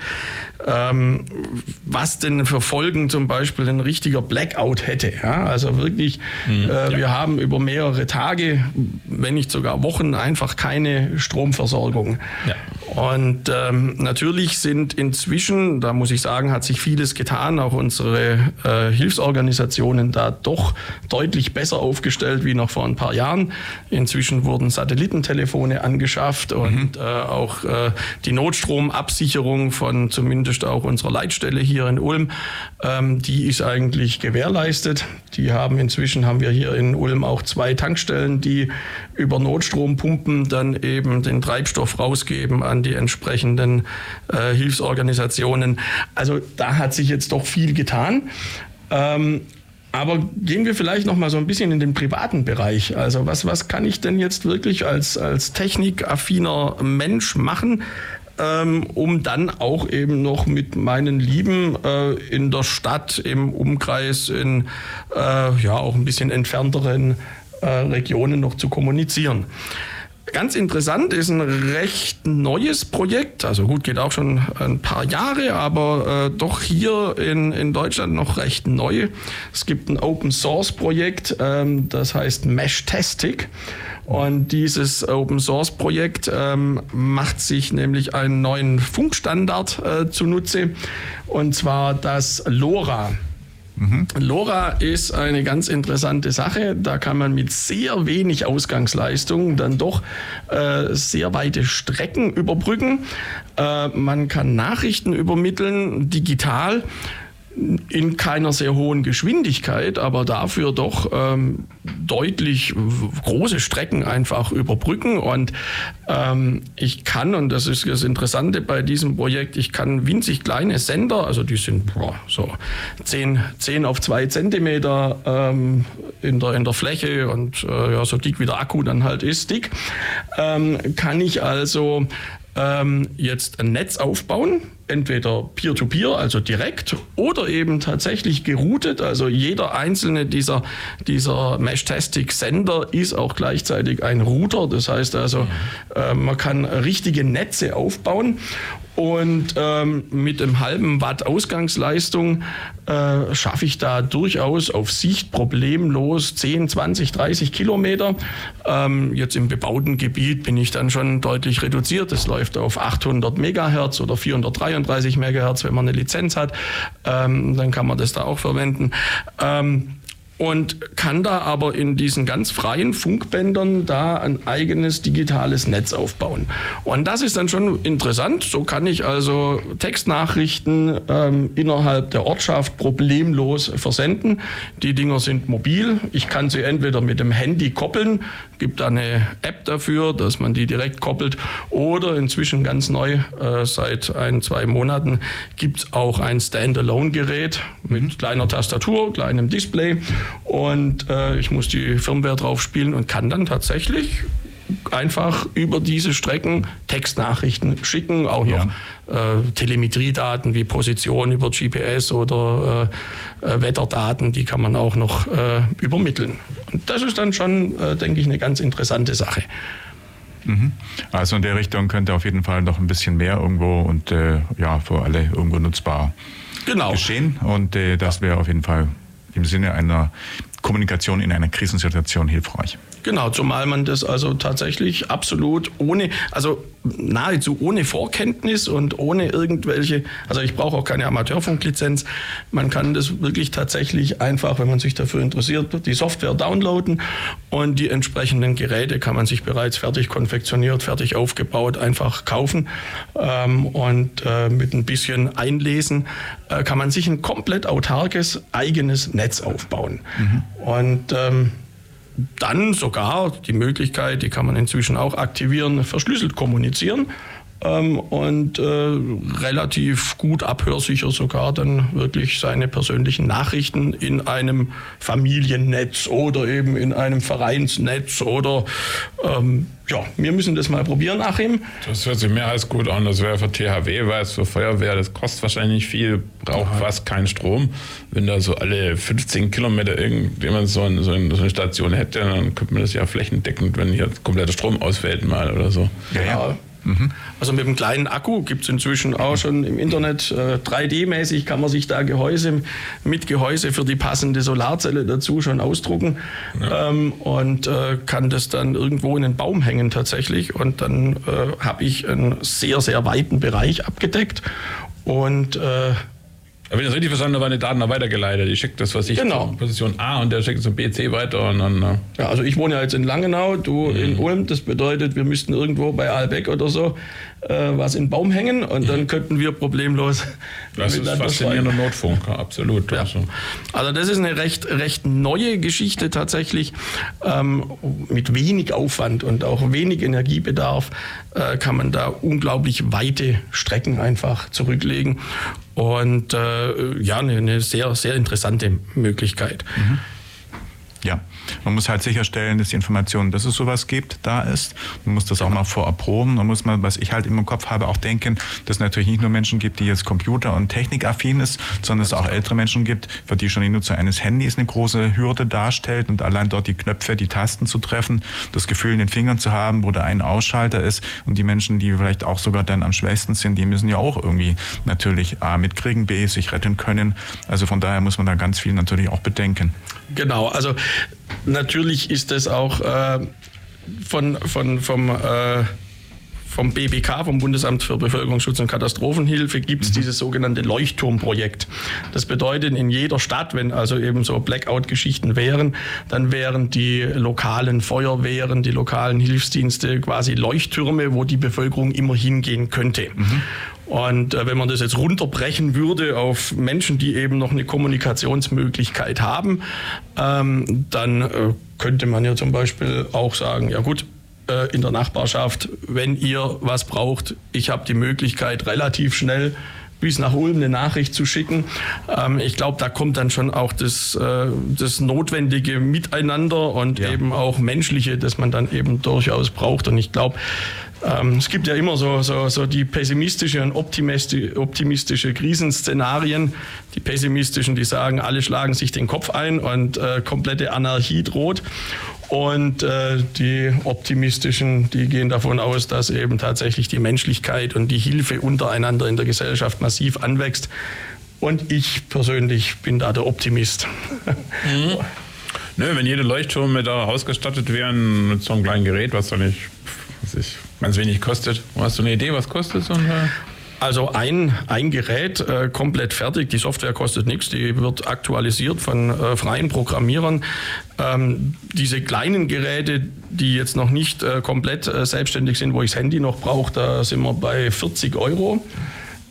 ähm, was denn für Folgen zum Beispiel ein richtiger Blackout hätte. Ja? Also wirklich, äh, wir haben über mehrere Tage, wenn nicht sogar Wochen, einfach keine Stromversorgung. Ja. Und ähm, natürlich sind inzwischen, da muss ich sagen, hat sich vieles getan. Auch unsere äh, Hilfsorganisationen da doch deutlich besser aufgestellt wie noch vor ein paar Jahren. Inzwischen wurden Satellitentelefone angeschafft und äh, auch äh, die Notstromabsicherung von zumindest auch unserer Leitstelle hier in Ulm, ähm, die ist eigentlich gewährleistet. Die haben inzwischen haben wir hier in Ulm auch zwei Tankstellen, die über Notstrompumpen dann eben den Treibstoff rausgeben an die entsprechenden äh, Hilfsorganisationen. Also da hat sich jetzt doch viel getan. Ähm, aber gehen wir vielleicht noch mal so ein bisschen in den privaten Bereich. Also was, was kann ich denn jetzt wirklich als, als technikaffiner Mensch machen, ähm, um dann auch eben noch mit meinen Lieben äh, in der Stadt, im Umkreis, in äh, ja auch ein bisschen entfernteren äh, Regionen noch zu kommunizieren. Ganz interessant ist ein recht neues Projekt, also gut, geht auch schon ein paar Jahre, aber äh, doch hier in, in Deutschland noch recht neu. Es gibt ein Open Source Projekt, ähm, das heißt Mesh-Tastic. Und dieses Open Source Projekt ähm, macht sich nämlich einen neuen Funkstandard äh, zunutze, und zwar das LoRa. LoRa ist eine ganz interessante Sache. Da kann man mit sehr wenig Ausgangsleistung dann doch äh, sehr weite Strecken überbrücken. Äh, man kann Nachrichten übermitteln, digital in keiner sehr hohen Geschwindigkeit, aber dafür doch ähm, deutlich große Strecken einfach überbrücken. Und ähm, ich kann, und das ist das Interessante bei diesem Projekt, ich kann winzig kleine Sender, also die sind boah, so 10, 10 auf 2 Zentimeter ähm, in, der, in der Fläche und äh, ja, so dick wie der Akku dann halt ist, dick, ähm, kann ich also ähm, jetzt ein Netz aufbauen, entweder peer-to-peer, also direkt, oder eben tatsächlich geroutet. Also jeder einzelne dieser, dieser Mesh-Tastic-Sender ist auch gleichzeitig ein Router. Das heißt also, äh, man kann richtige Netze aufbauen und ähm, mit einem halben Watt Ausgangsleistung äh, schaffe ich da durchaus auf Sicht problemlos 10, 20, 30 Kilometer. Ähm, jetzt im bebauten Gebiet bin ich dann schon deutlich reduziert. Es läuft auf 800 Megahertz oder 433 Megahertz, wenn man eine Lizenz hat. Ähm, dann kann man das da auch verwenden. Ähm, und kann da aber in diesen ganz freien Funkbändern da ein eigenes digitales Netz aufbauen. Und das ist dann schon interessant. So kann ich also Textnachrichten ähm, innerhalb der Ortschaft problemlos versenden. Die Dinger sind mobil. Ich kann sie entweder mit dem Handy koppeln, gibt da eine App dafür, dass man die direkt koppelt, oder inzwischen ganz neu, äh, seit ein, zwei Monaten, gibt es auch ein Standalone-Gerät mit kleiner Tastatur, kleinem Display und äh, ich muss die Firmware drauf spielen und kann dann tatsächlich einfach über diese Strecken Textnachrichten schicken, auch noch äh, Telemetriedaten wie Position über GPS oder äh, äh, Wetterdaten, die kann man auch noch äh, übermitteln. Und das ist dann schon, äh, denke ich, eine ganz interessante Sache. Mhm. Also in der Richtung könnte auf jeden Fall noch ein bisschen mehr irgendwo und äh, ja, für alle irgendwo nutzbar Genau. geschehen. Und das wäre auf jeden Fall im Sinne einer Kommunikation in einer Krisensituation hilfreich. Genau, zumal man das also tatsächlich absolut ohne, also nahezu ohne Vorkenntnis und ohne irgendwelche, also ich brauche auch keine Amateurfunklizenz. Man kann das wirklich tatsächlich einfach, wenn man sich dafür interessiert, die Software downloaden und die entsprechenden Geräte kann man sich bereits fertig konfektioniert, fertig aufgebaut, einfach kaufen. Ähm, und äh, mit ein bisschen Einlesen äh, kann man sich ein komplett autarkes eigenes Netz aufbauen. Mhm. Und ähm, dann sogar die Möglichkeit, die kann man inzwischen auch aktivieren, verschlüsselt kommunizieren ähm, und äh, relativ gut abhörsicher sogar dann wirklich seine persönlichen Nachrichten in einem Familiennetz oder eben in einem Vereinsnetz oder ähm, ja, wir müssen das mal probieren, Achim. Das hört sich mehr als gut an. Das wäre für THW, weil es für Feuerwehr, das kostet wahrscheinlich viel, braucht ja. fast keinen Strom. Wenn da so alle 15 Kilometer irgendjemand so, ein, so, eine Station hätte, dann könnte man das ja flächendeckend, wenn hier kompletter Strom ausfällt mal oder so. Ja, ja. Mhm. Also mit einem kleinen Akku gibt es inzwischen auch schon im Internet äh, 3D-mäßig kann man sich da Gehäuse mit Gehäuse für die passende Solarzelle dazu schon ausdrucken ja. ähm, und äh, kann das dann irgendwo in den Baum hängen tatsächlich und dann äh, habe ich einen sehr, sehr weiten Bereich abgedeckt und äh, wenn ich das richtig verstanden habe, waren die Daten weitergeleitet. Ich schicke das, was ich genau. Position A und der schickt zum B, C weiter und dann. Ne? Ja, also ich wohne ja jetzt in Langenau, du mhm. in Ulm. Das bedeutet, wir müssten irgendwo bei Albeck oder so äh, was in den Baum hängen und dann könnten wir problemlos. Das ist faszinierender Notfunk, absolut. Ja. Also. also. das ist eine recht, recht neue Geschichte tatsächlich. Ähm, mit wenig Aufwand und auch wenig Energiebedarf äh, kann man da unglaublich weite Strecken einfach zurücklegen. Und äh, ja, eine, eine, sehr, sehr interessante Möglichkeit. Mhm. Ja, man muss halt sicherstellen, dass die Information, dass es sowas gibt, da ist. Man muss das auch mal vorab proben. Man muss mal, was ich halt im Kopf habe, auch denken, dass es natürlich nicht nur Menschen gibt, die jetzt Computer- und Technikaffin ist, sondern es auch ältere Menschen gibt, für die schon die Nutzung eines Handys eine große Hürde darstellt und allein dort die Knöpfe, die Tasten zu treffen, das Gefühl in den Fingern zu haben, wo da ein Ausschalter ist und die Menschen, die vielleicht auch sogar dann am schwächsten sind, die müssen ja auch irgendwie natürlich A mitkriegen, B sich retten können. Also von daher muss man da ganz viel natürlich auch bedenken. Genau, also natürlich ist es auch äh, von, von, vom, äh, vom BBK, vom Bundesamt für Bevölkerungsschutz und Katastrophenhilfe, gibt es mhm. dieses sogenannte Leuchtturmprojekt. Das bedeutet, in jeder Stadt, wenn also eben so Blackout-Geschichten wären, dann wären die lokalen Feuerwehren, die lokalen Hilfsdienste quasi Leuchttürme, wo die Bevölkerung immer hingehen könnte. Mhm. Und äh, wenn man das jetzt runterbrechen würde auf Menschen, die eben noch eine Kommunikationsmöglichkeit haben, ähm, dann äh, könnte man ja zum Beispiel auch sagen, ja gut, äh, in der Nachbarschaft, wenn ihr was braucht, ich habe die Möglichkeit relativ schnell bis nach Ulm eine Nachricht zu schicken. Ähm, ich glaube, da kommt dann schon auch das, äh, das notwendige Miteinander und ja. eben auch menschliche, das man dann eben durchaus braucht. Und ich glaube, ähm, es gibt ja immer so, so, so die pessimistische und optimistische Krisenszenarien. Die pessimistischen, die sagen, alle schlagen sich den Kopf ein und äh, komplette Anarchie droht. Und äh, die optimistischen, die gehen davon aus, dass eben tatsächlich die Menschlichkeit und die Hilfe untereinander in der Gesellschaft massiv anwächst. Und ich persönlich bin da der Optimist. Mhm. Nö, wenn jede Leuchtturme da ausgestattet wären mit so einem kleinen Gerät, was da nicht was ich, ganz wenig kostet. Hast du eine Idee, was kostet so ein äh, also ein, ein Gerät äh, komplett fertig, die Software kostet nichts, die wird aktualisiert von äh, freien Programmierern. Ähm, diese kleinen Geräte, die jetzt noch nicht äh, komplett äh, selbstständig sind, wo ich das Handy noch brauche, da sind wir bei 40 Euro.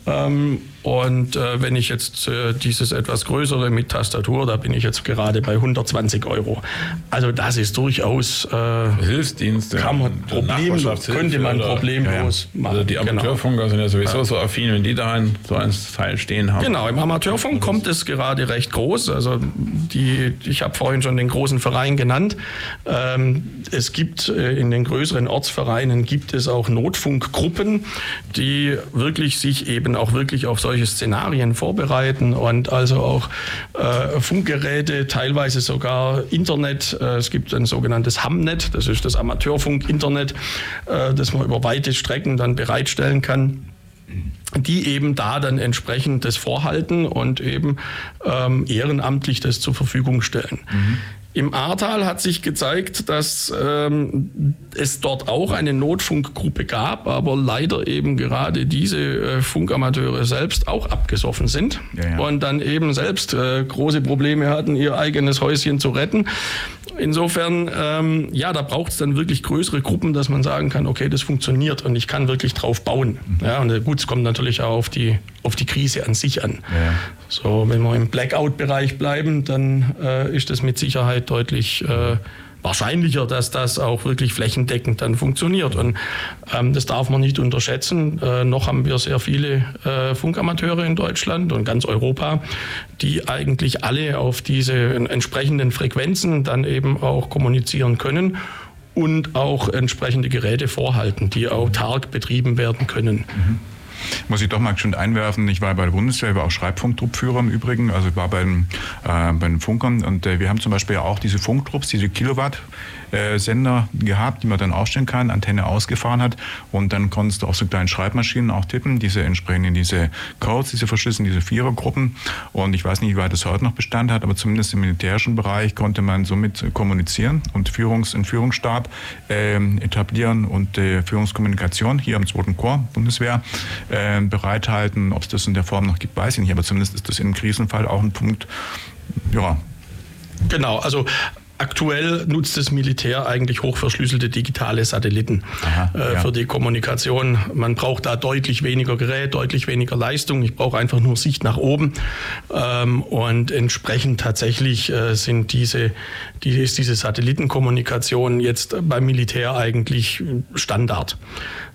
Ähm, und äh, wenn ich jetzt äh, dieses etwas größere mit Tastatur, da bin ich jetzt gerade bei 120 Euro. Also das ist durchaus äh, Hilfsdienste. Kann man Problem, könnte man problemlos ja, ja. machen. Also die genau. Amateurfunker genau. sind ja sowieso ja. so affin, wenn die da ein, so ein Teil stehen haben. Genau, im Amateurfunk kommt es gerade recht groß. Also die, ich habe vorhin schon den großen Verein genannt. Ähm, es gibt äh, in den größeren Ortsvereinen gibt es auch Notfunkgruppen, die wirklich sich eben auch wirklich auf solche Szenarien vorbereiten und also auch äh, Funkgeräte, teilweise sogar Internet. Äh, es gibt ein sogenanntes Hamnet, das ist das Amateurfunk-Internet, äh, das man über weite Strecken dann bereitstellen kann die eben da dann entsprechend das vorhalten und eben ähm, ehrenamtlich das zur Verfügung stellen. Mhm. Im Ahrtal hat sich gezeigt, dass ähm, es dort auch eine Notfunkgruppe gab, aber leider eben gerade diese äh, Funkamateure selbst auch abgesoffen sind ja, ja. und dann eben selbst äh, große Probleme hatten, ihr eigenes Häuschen zu retten. Insofern, ähm, ja, da braucht es dann wirklich größere Gruppen, dass man sagen kann, okay, das funktioniert und ich kann wirklich drauf bauen. Mhm. Ja, und äh, gut, es kommt natürlich auch auf die, auf die Krise an sich an. Ja. So, wenn wir im Blackout-Bereich bleiben, dann äh, ist das mit Sicherheit deutlich äh, wahrscheinlicher, dass das auch wirklich flächendeckend dann funktioniert. Und ähm, das darf man nicht unterschätzen. Äh, noch haben wir sehr viele äh, Funkamateure in Deutschland und ganz Europa, die eigentlich alle auf diese entsprechenden Frequenzen dann eben auch kommunizieren können und auch entsprechende Geräte vorhalten, die autark betrieben werden können. Mhm. Muss ich doch mal schon einwerfen, ich war bei der Bundeswehr, ich war auch Schreibfunktruppführer im Übrigen, also ich war bei den, äh, bei den Funkern und äh, wir haben zum Beispiel auch diese Funktrupps, diese Kilowatt, äh, Sender gehabt, die man dann ausstellen kann, Antenne ausgefahren hat. Und dann konntest du auf so kleinen Schreibmaschinen auch tippen, diese entsprechenden diese Codes, diese verschlüsselten, diese Vierergruppen. Und ich weiß nicht, wie weit das heute noch Bestand hat, aber zumindest im militärischen Bereich konnte man somit kommunizieren und Führungs- und Führungsstab äh, etablieren und äh, Führungskommunikation hier am 2. Korps Bundeswehr äh, bereithalten. Ob es das in der Form noch gibt, weiß ich nicht, aber zumindest ist das im Krisenfall auch ein Punkt, ja, Genau, also Aktuell nutzt das Militär eigentlich hochverschlüsselte digitale Satelliten Aha, äh, ja. für die Kommunikation. Man braucht da deutlich weniger Gerät, deutlich weniger Leistung. Ich brauche einfach nur Sicht nach oben. Ähm, und entsprechend tatsächlich äh, sind diese, die, ist diese Satellitenkommunikation jetzt beim Militär eigentlich Standard.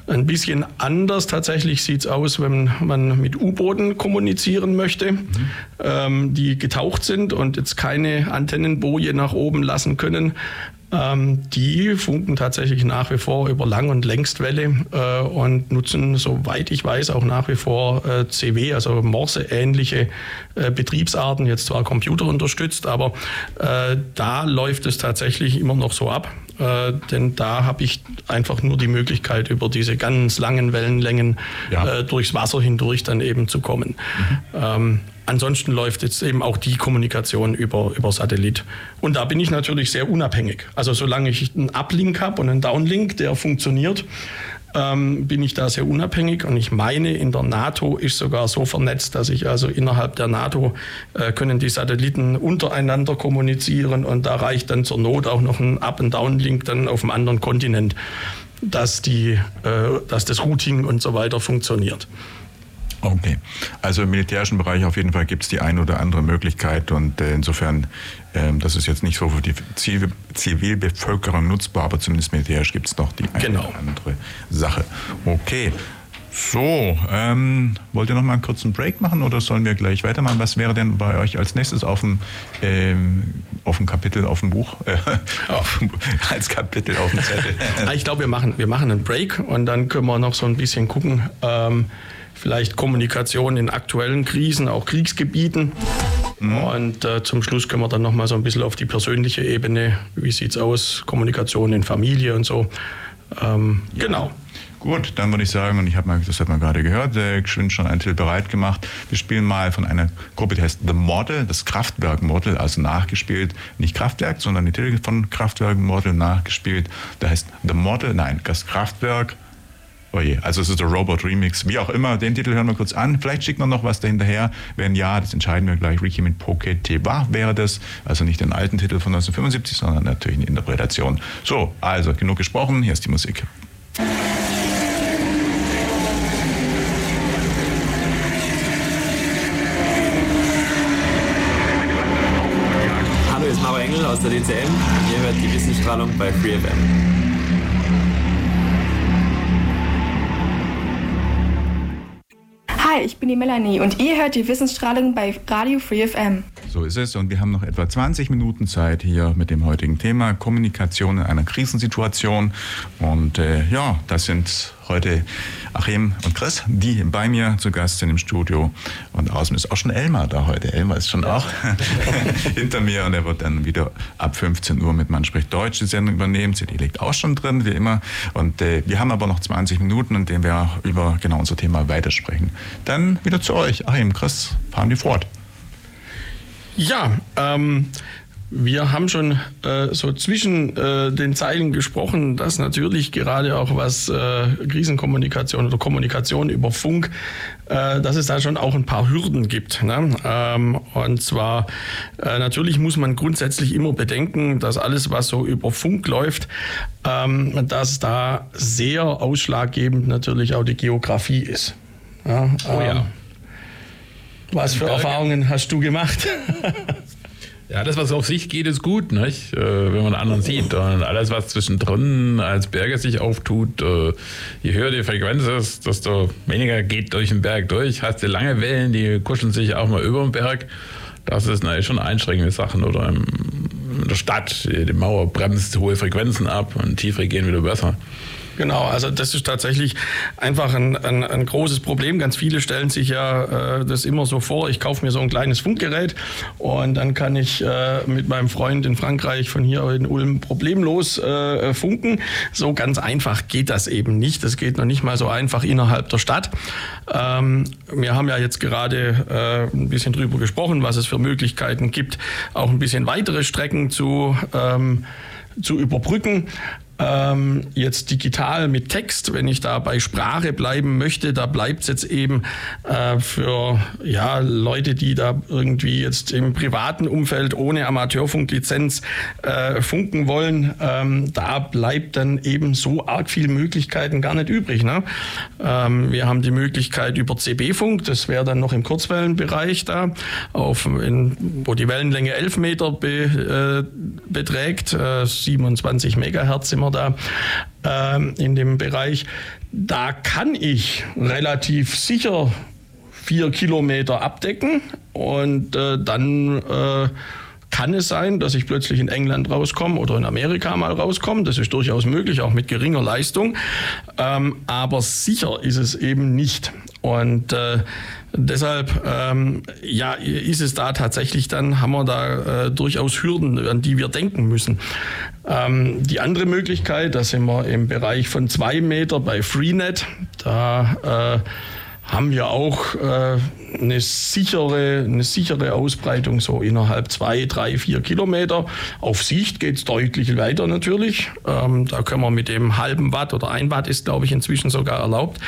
Ein bisschen anders tatsächlich sieht es aus, wenn man mit U-Booten kommunizieren möchte, mhm. ähm, die getaucht sind und jetzt keine Antennenboje nach oben lassen können. Ähm, die funken tatsächlich nach wie vor über Lang- und Längstwelle äh, und nutzen, soweit ich weiß, auch nach wie vor äh, CW, also Morse-ähnliche äh, Betriebsarten, jetzt zwar computerunterstützt, aber da läuft es tatsächlich immer noch so ab. Äh, denn da habe ich einfach nur die Möglichkeit, über diese ganz langen Wellenlängen ja. äh, durchs Wasser hindurch dann eben zu kommen. Mhm. Ähm, ansonsten läuft jetzt eben auch die Kommunikation über, über Satellit. Und da bin ich natürlich sehr unabhängig. Also solange ich einen Uplink habe und einen Downlink, der funktioniert, ähm, bin ich da sehr unabhängig und ich meine, in der NATO ist sogar so vernetzt, dass ich also innerhalb der NATO äh, können die Satelliten untereinander kommunizieren und da reicht dann zur Not auch noch ein Up- und Downlink dann auf einem anderen Kontinent, dass, die, äh, dass das Routing und so weiter funktioniert. Okay, also im militärischen Bereich auf jeden Fall gibt es die eine oder andere Möglichkeit und äh, insofern, ähm, das ist jetzt nicht so für die Zivil Zivilbevölkerung nutzbar, aber zumindest militärisch gibt es noch die eine genau. oder andere Sache. Okay. So, ähm, wollt ihr noch mal einen kurzen Break machen oder sollen wir gleich weitermachen? Was wäre denn bei euch als nächstes auf dem, ähm, auf dem Kapitel, auf dem Buch, äh, auf, als Kapitel auf dem Zettel? ich glaube, wir machen, wir machen einen Break und dann können wir noch so ein bisschen gucken, ähm, vielleicht Kommunikation in aktuellen Krisen, auch Kriegsgebieten. Mhm. Und äh, zum Schluss können wir dann noch mal so ein bisschen auf die persönliche Ebene, wie sieht es aus, Kommunikation in Familie und so. Ähm, ja. Genau. Gut, dann würde ich sagen, und ich habe mal, das hat man gerade gehört, äh, geschwind schon einen Titel bereit gemacht. Wir spielen mal von einer Gruppe, die heißt The Model, das Kraftwerk Model, also nachgespielt. Nicht Kraftwerk, sondern die Titel von Kraftwerk Model nachgespielt. Da heißt The Model, nein, das Kraftwerk Oh je, also es ist der Robot Remix, wie auch immer. Den Titel hören wir kurz an. Vielleicht schickt man noch was dahinterher. Wenn ja, das entscheiden wir gleich. Ricky mit Poke Teba wäre das. Also nicht den alten Titel von 1975, sondern natürlich eine Interpretation. So, also genug gesprochen. Hier ist die Musik. Hallo, hier ist Mara Engel aus der DCM. Ihr hört die Wissensstrahlung bei FreeFM. Hi, ich bin die Melanie und ihr hört die Wissensstrahlung bei Radio Free FM. So ist es und wir haben noch etwa 20 Minuten Zeit hier mit dem heutigen Thema Kommunikation in einer Krisensituation. Und äh, ja, das sind heute Achim und Chris, die bei mir zu Gast sind im Studio. Und außen ist auch schon Elmar da heute. Elmar ist schon auch hinter mir und er wird dann wieder ab 15 Uhr mit Man spricht Deutsch die Sendung übernehmen. CD liegt auch schon drin, wie immer. Und äh, wir haben aber noch 20 Minuten, in denen wir über genau unser Thema weitersprechen. Dann wieder zu euch. Achim, Chris, fahren wir fort. Ja, ähm, wir haben schon äh, so zwischen äh, den Zeilen gesprochen, dass natürlich gerade auch was äh, Krisenkommunikation oder Kommunikation über Funk, äh, dass es da schon auch ein paar Hürden gibt. Ne? Ähm, und zwar äh, natürlich muss man grundsätzlich immer bedenken, dass alles, was so über Funk läuft, ähm, dass da sehr ausschlaggebend natürlich auch die Geografie ist. Ja, Oh ja. ähm, Was für. Erfahrungen hast du gemacht? Ja, das, was auf sich geht, ist gut, nicht? Äh, wenn man anderen sieht. Und alles, was zwischendrin als Berge sich auftut, äh, je höher die Frequenz ist, desto weniger geht durch den Berg durch. Hast du lange Wellen, die kuscheln sich auch mal über den Berg. Das ist natürlich schon einschränkende Sachen. Oder in der Stadt, die Mauer bremst hohe Frequenzen ab und tiefere gehen wieder besser. Genau, also das ist tatsächlich einfach ein, ein, ein großes Problem. Ganz viele stellen sich ja äh, das immer so vor, ich kaufe mir so ein kleines Funkgerät und dann kann ich äh, mit meinem Freund in Frankreich von hier in Ulm problemlos äh, funken. So ganz einfach geht das eben nicht. Das geht noch nicht mal so einfach innerhalb der Stadt. Ähm, wir haben ja jetzt gerade äh, ein bisschen drüber gesprochen, was es für Möglichkeiten gibt, auch ein bisschen weitere Strecken zu, ähm, zu überbrücken. Ähm, jetzt digital mit Text, wenn ich da bei Sprache bleiben möchte, da bleibt es jetzt eben äh, für ja, Leute, die da irgendwie jetzt im privaten Umfeld ohne Amateurfunklizenz äh, funken wollen, ähm, da bleibt dann eben so arg viele Möglichkeiten gar nicht übrig. Ne? Ähm, wir haben die Möglichkeit über CB-Funk, das wäre dann noch im Kurzwellenbereich da, auf, in, wo die Wellenlänge 11 Meter be, äh, beträgt, äh, 27 Megahertz sind wir da ähm, in dem Bereich. Da kann ich relativ sicher vier Kilometer abdecken und äh, dann äh, kann es sein, dass ich plötzlich in England rauskomme oder in Amerika mal rauskomme. Das ist durchaus möglich, auch mit geringer Leistung. Ähm, aber sicher ist es eben nicht. Und äh, deshalb ähm, ja, ist es da tatsächlich dann, haben wir da äh, durchaus Hürden, an die wir denken müssen. Ähm, die andere Möglichkeit, da sind wir im Bereich von zwei Meter bei Freenet. Da äh, haben wir auch äh, eine, sichere, eine sichere Ausbreitung so innerhalb zwei, drei, vier Kilometer. Auf Sicht geht es deutlich weiter natürlich. Ähm, da können wir mit dem halben Watt oder ein Watt ist, glaube ich, inzwischen sogar erlaubt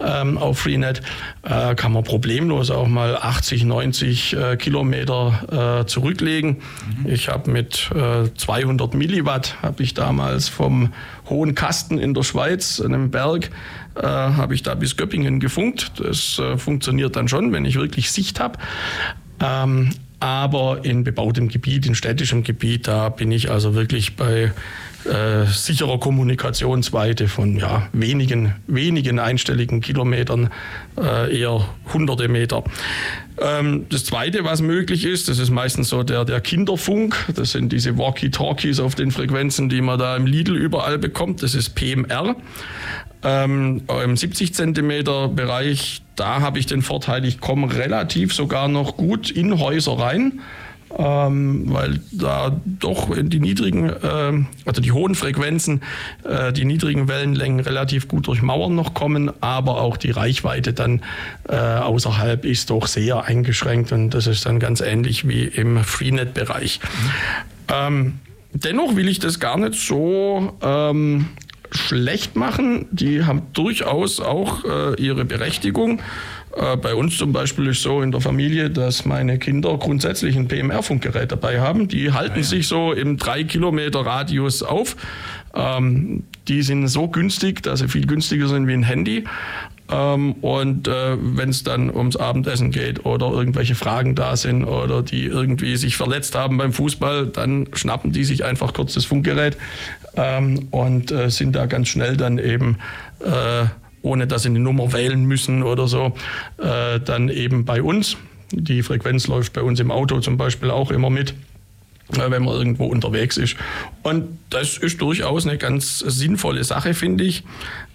ähm, auf Freenet, äh, kann man problemlos auch mal 80, 90 äh, Kilometer äh, zurücklegen. Ich habe mit äh, 200 Milliwatt, habe ich damals vom Hohen Kasten in der Schweiz, einem Berg, äh, habe ich da bis Göppingen gefunkt. Das äh, funktioniert dann schon, wenn ich wirklich Sicht habe. Ähm, aber in bebautem Gebiet, in städtischem Gebiet, da bin ich also wirklich bei äh, sicherer Kommunikationsweite von ja, wenigen, wenigen einstelligen Kilometern, äh, eher hunderte Meter. Ähm, das Zweite, was möglich ist, das ist meistens so der, der Kinderfunk. Das sind diese Walkie-Talkies auf den Frequenzen, die man da im Lidl überall bekommt. Das ist PMR. Ähm, Im 70 Zentimeter Bereich, da habe ich den Vorteil, ich komme relativ sogar noch gut in Häuser rein, ähm, weil da doch die niedrigen, äh, also die hohen Frequenzen, äh, die niedrigen Wellenlängen relativ gut durch Mauern noch kommen, aber auch die Reichweite dann äh, außerhalb ist doch sehr eingeschränkt und das ist dann ganz ähnlich wie im Freenet-Bereich. Ähm, dennoch will ich das gar nicht so ähm, schlecht machen. Die haben durchaus auch äh, ihre Berechtigung. Äh, bei uns zum Beispiel ist so in der Familie, dass meine Kinder grundsätzlich ein PMR-Funkgerät dabei haben. Die halten sich so im 3 Kilometer Radius auf. Ähm, die sind so günstig, dass sie viel günstiger sind wie ein Handy. Ähm, und äh, wenn es dann ums Abendessen geht oder irgendwelche Fragen da sind oder die irgendwie sich verletzt haben beim Fußball, dann schnappen die sich einfach kurz das Funkgerät ähm, und äh, sind da ganz schnell dann eben, äh, ohne dass sie eine Nummer wählen müssen oder so, äh, dann eben bei uns. Die Frequenz läuft bei uns im Auto zum Beispiel auch immer mit äh, wenn man irgendwo unterwegs ist. Und das ist durchaus eine ganz sinnvolle Sache, finde ich.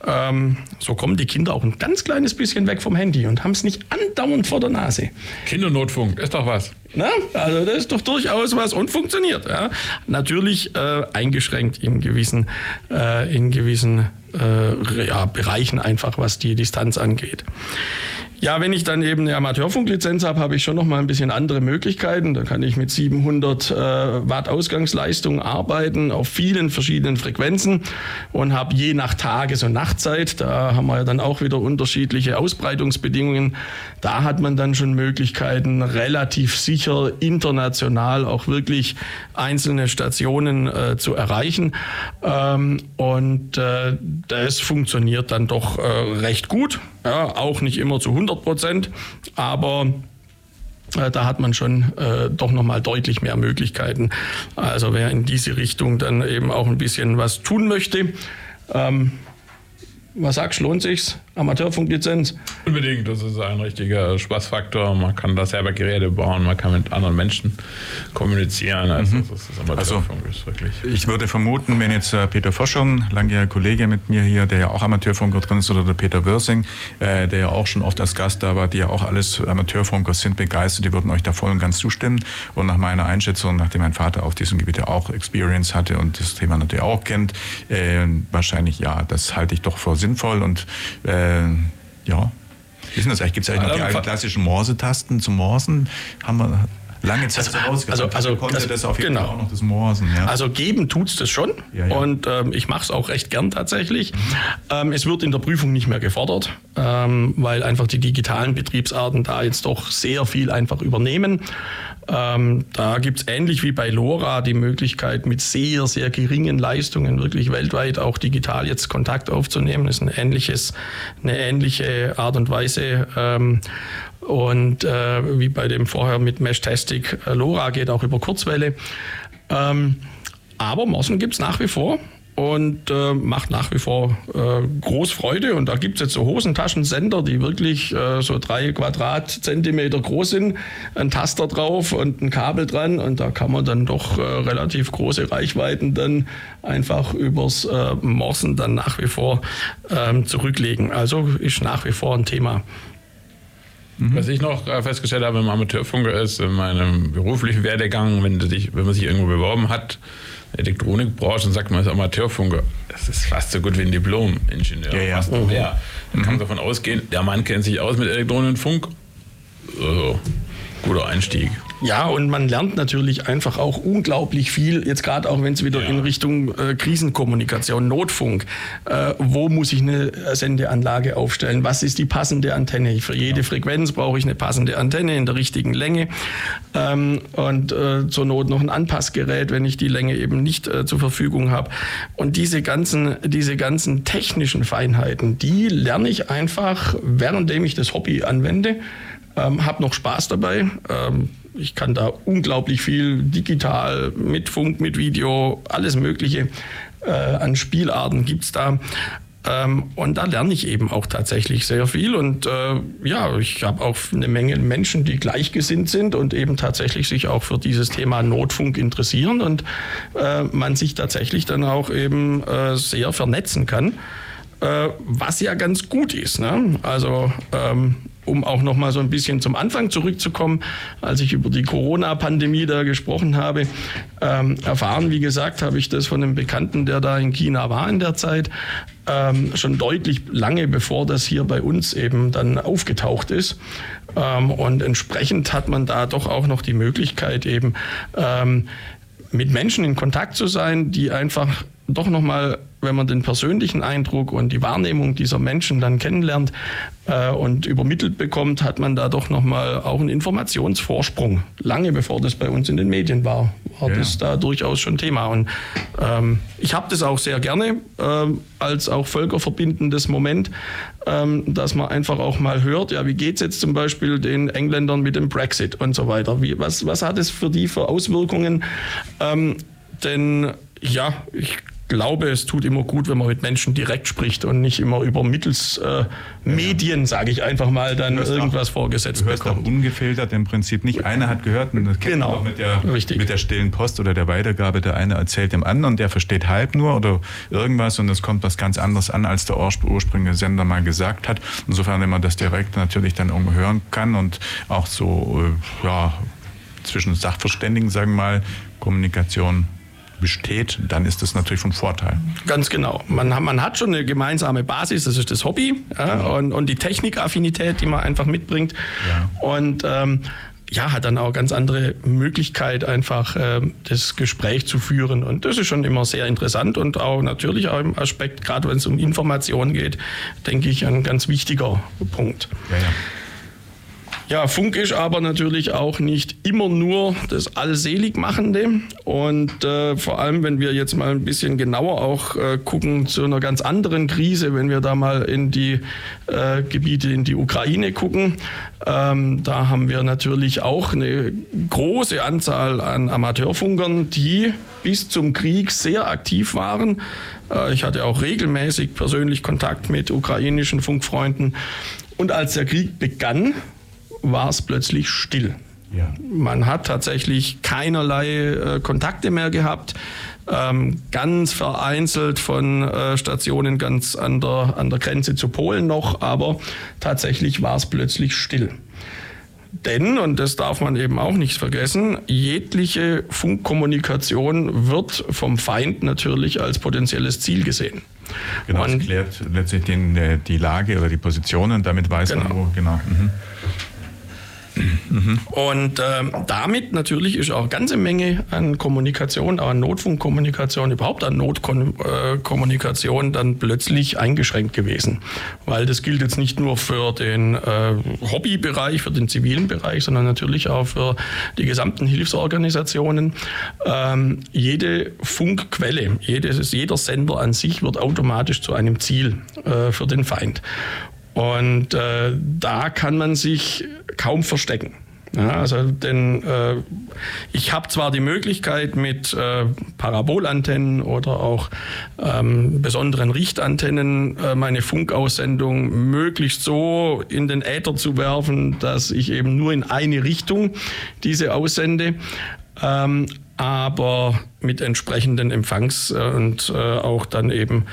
Ähm, so kommen die Kinder auch ein ganz kleines bisschen weg vom Handy und haben es nicht andauernd vor der Nase. Kindernotfunk, ist doch was. Na, also das ist doch durchaus was und funktioniert. Ja. Natürlich äh, eingeschränkt in gewissen, äh, in gewissen äh, ja, Bereichen einfach, was die Distanz angeht. Ja, wenn ich dann eben eine Amateurfunklizenz habe, habe ich schon noch mal ein bisschen andere Möglichkeiten. Da kann ich mit 700 äh, Watt Ausgangsleistung arbeiten auf vielen verschiedenen Frequenzen und habe je nach Tages- und Nachtzeit, da haben wir ja dann auch wieder unterschiedliche Ausbreitungsbedingungen. Da hat man dann schon Möglichkeiten, relativ sicher international auch wirklich einzelne Stationen äh, zu erreichen. Ähm, und äh, das funktioniert dann doch äh, recht gut. Ja, auch nicht immer zu 100 Prozent, aber äh, da hat man schon äh, doch nochmal deutlich mehr Möglichkeiten. Also wer in diese Richtung dann eben auch ein bisschen was tun möchte, ähm, was sagst du, lohnt sich's? Amateurfunklizenz? Unbedingt, das ist ein richtiger Spaßfaktor. Man kann da selber Geräte bauen, man kann mit anderen Menschen kommunizieren. Also, Mhm. das ist Amateurfunk Also, ist wirklich. Ich würde vermuten, wenn jetzt äh, Peter Forschung, langjähriger Kollege mit mir hier, der ja auch Amateurfunker drin ist, oder der Peter Wörsing, äh, der ja auch schon oft als Gast da war, die ja auch alles Amateurfunker sind, begeistert, die würden euch da voll und ganz zustimmen. Und nach meiner Einschätzung, nachdem mein Vater auf diesem Gebiet ja auch Experience hatte und das Thema natürlich auch kennt, äh, wahrscheinlich ja, das halte ich doch für sinnvoll und äh, ja. Denn das eigentlich? Gibt es eigentlich noch die alten klassischen Morse-Tasten zum Morsen? Haben wir lange Zeit Also- vorausgesagt. also- also konnte das- das, auf jeden genau. Fall auch noch das Morsen. Ja. Also geben tut's das schon Ja, ja. und ähm, ich mache es auch recht gern tatsächlich. Ähm, es wird in der Prüfung nicht mehr gefordert, ähm, weil einfach die digitalen Betriebsarten da jetzt doch sehr viel einfach übernehmen. Ähm, da gibt's ähnlich wie bei LoRa die Möglichkeit, mit sehr, sehr geringen Leistungen wirklich weltweit auch digital jetzt Kontakt aufzunehmen. Das ist ein ähnliches, eine ähnliche Art und Weise. Und äh, wie bei dem vorher mit Mesh-Tastic, äh, LoRa geht auch über Kurzwelle. Ähm, aber Morsen gibt's nach wie vor und äh, macht nach wie vor äh, groß Freude. Und da gibt's jetzt so Hosentaschensender, die wirklich äh, so drei Quadratzentimeter groß sind, ein Taster drauf und ein Kabel dran. Und da kann man dann doch äh, relativ große Reichweiten dann einfach übers äh, Morsen dann nach wie vor ähm, zurücklegen. Also ist nach wie vor ein Thema. Was ich noch äh, festgestellt habe im Amateurfunker ist, in meinem beruflichen Werdegang, wenn, dich, wenn man sich irgendwo beworben hat, Elektronikbranche, und sagt man ist Amateurfunker, das ist fast so gut wie ein Diplom-Ingenieur. Ja, ja. Noch mehr. Dann kann man davon ausgehen, der Mann kennt sich aus mit Elektronik und Funk. Also, guter Einstieg. Ja, und man lernt natürlich einfach auch unglaublich viel, jetzt gerade auch wenn es wieder in Richtung äh, Krisenkommunikation, Notfunk, äh, wo muss ich eine Sendeanlage aufstellen, was ist die passende Antenne? Für jede Frequenz brauche ich eine passende Antenne in der richtigen Länge ähm, und äh, zur Not noch ein Anpassgerät, wenn ich die Länge eben nicht äh, zur Verfügung habe. Und diese ganzen, diese ganzen technischen Feinheiten, die lerne ich einfach, währenddem ich das Hobby anwende ähm, habe noch Spaß dabei. Ähm, ich kann da unglaublich viel digital mit Funk, mit Video, alles Mögliche äh, an Spielarten gibt's da. Ähm, und da lerne ich eben auch tatsächlich sehr viel. Und äh, ja, ich habe auch eine Menge Menschen, die gleichgesinnt sind und eben tatsächlich sich auch für dieses Thema Notfunk interessieren und äh, man sich tatsächlich dann auch eben äh, sehr vernetzen kann. Äh, was ja ganz gut ist. Ne? Also ähm, um auch noch mal so ein bisschen zum Anfang zurückzukommen, als ich über die Corona-Pandemie da gesprochen habe, ähm, erfahren, wie gesagt, habe ich das von einem Bekannten, der da in China war in der Zeit, ähm, schon deutlich lange bevor das hier bei uns eben dann aufgetaucht ist. Ähm, und entsprechend hat man da doch auch noch die Möglichkeit eben ähm, mit Menschen in Kontakt zu sein, die einfach doch nochmal, wenn man den persönlichen Eindruck und die Wahrnehmung dieser Menschen dann kennenlernt äh, und übermittelt bekommt, hat man da doch nochmal auch einen Informationsvorsprung. Lange bevor das bei uns in den Medien war, war Ja. das da durchaus schon Thema. Und ähm, ich habe das auch sehr gerne ähm, als auch völkerverbindendes Moment, ähm, dass man einfach auch mal hört, ja, wie geht's jetzt zum Beispiel den Engländern mit dem Brexit und so weiter. Wie, was, was hat es für die für Auswirkungen? Ähm, denn ja, ich glaube, es tut immer gut, wenn man mit Menschen direkt spricht und nicht immer über mittels äh, Medien, sage ich einfach mal, dann irgendwas auch, vorgesetzt du hörst bekommt. Auch ungefiltert im Prinzip nicht. Einer hat gehört, und das kennt Genau. man auch mit der, mit der stillen Post oder der Weitergabe. Der eine erzählt dem anderen, der versteht halb nur oder irgendwas und es kommt was ganz anderes an, als der urspr- ursprüngliche Sender mal gesagt hat. Insofern, wenn man das direkt natürlich dann irgendwo hören kann und auch so, äh, ja, zwischen Sachverständigen, sagen wir mal, Kommunikation besteht, dann ist das natürlich von Vorteil. Ganz genau. Man, hat- man hat schon eine gemeinsame Basis, das ist das Hobby ja, und, und die Technikaffinität, die man einfach mitbringt. Und ähm, ja, hat dann auch ganz andere Möglichkeit, einfach ähm, das Gespräch zu führen. Und das ist schon immer sehr interessant und auch natürlich auch im Aspekt, gerade wenn es um Informationen geht, denke ich, ein ganz wichtiger Punkt. Ja, ja. Funk ist aber natürlich auch nicht immer nur das Allseligmachende. Und äh, vor allem, wenn wir jetzt mal ein bisschen genauer auch äh, gucken zu einer ganz anderen Krise, wenn wir da mal in die äh, Gebiete in die Ukraine gucken, ähm, da haben wir natürlich auch eine große Anzahl an Amateurfunkern, die bis zum Krieg sehr aktiv waren. Äh, ich hatte auch regelmäßig persönlich Kontakt mit ukrainischen Funkfreunden. Und als der Krieg begann, war es plötzlich still. Ja. Man hat tatsächlich keinerlei äh, Kontakte mehr gehabt. Ähm, ganz vereinzelt von äh, Stationen ganz an der, an der Grenze zu Polen noch, aber tatsächlich war es plötzlich still. Denn, und das darf man eben auch nicht vergessen, jegliche Funkkommunikation wird vom Feind natürlich als potenzielles Ziel gesehen. Genau, es klärt letztlich den, äh, die Lage oder die Positionen, damit weiß man, wo, genau. Mhm. Und ähm, damit natürlich ist auch eine ganze Menge an Kommunikation, an Notfunkkommunikation, überhaupt an Notkommunikation dann plötzlich eingeschränkt gewesen. Weil das gilt jetzt nicht nur für den äh, Hobbybereich, für den zivilen Bereich, sondern natürlich auch für die gesamten Hilfsorganisationen. Ähm, jede Funkquelle, jedes, jeder Sender an sich wird automatisch zu einem Ziel äh, für den Feind. Und äh, da kann man sich kaum verstecken. Ja, also denn äh, ich habe zwar die Möglichkeit mit äh, Parabolantennen oder auch ähm, besonderen Richtantennen äh, meine Funkaussendung möglichst so in den Äther zu werfen, dass ich eben nur in eine Richtung diese aussende. Ähm, aber mit entsprechenden Empfangs- und äh, auch dann eben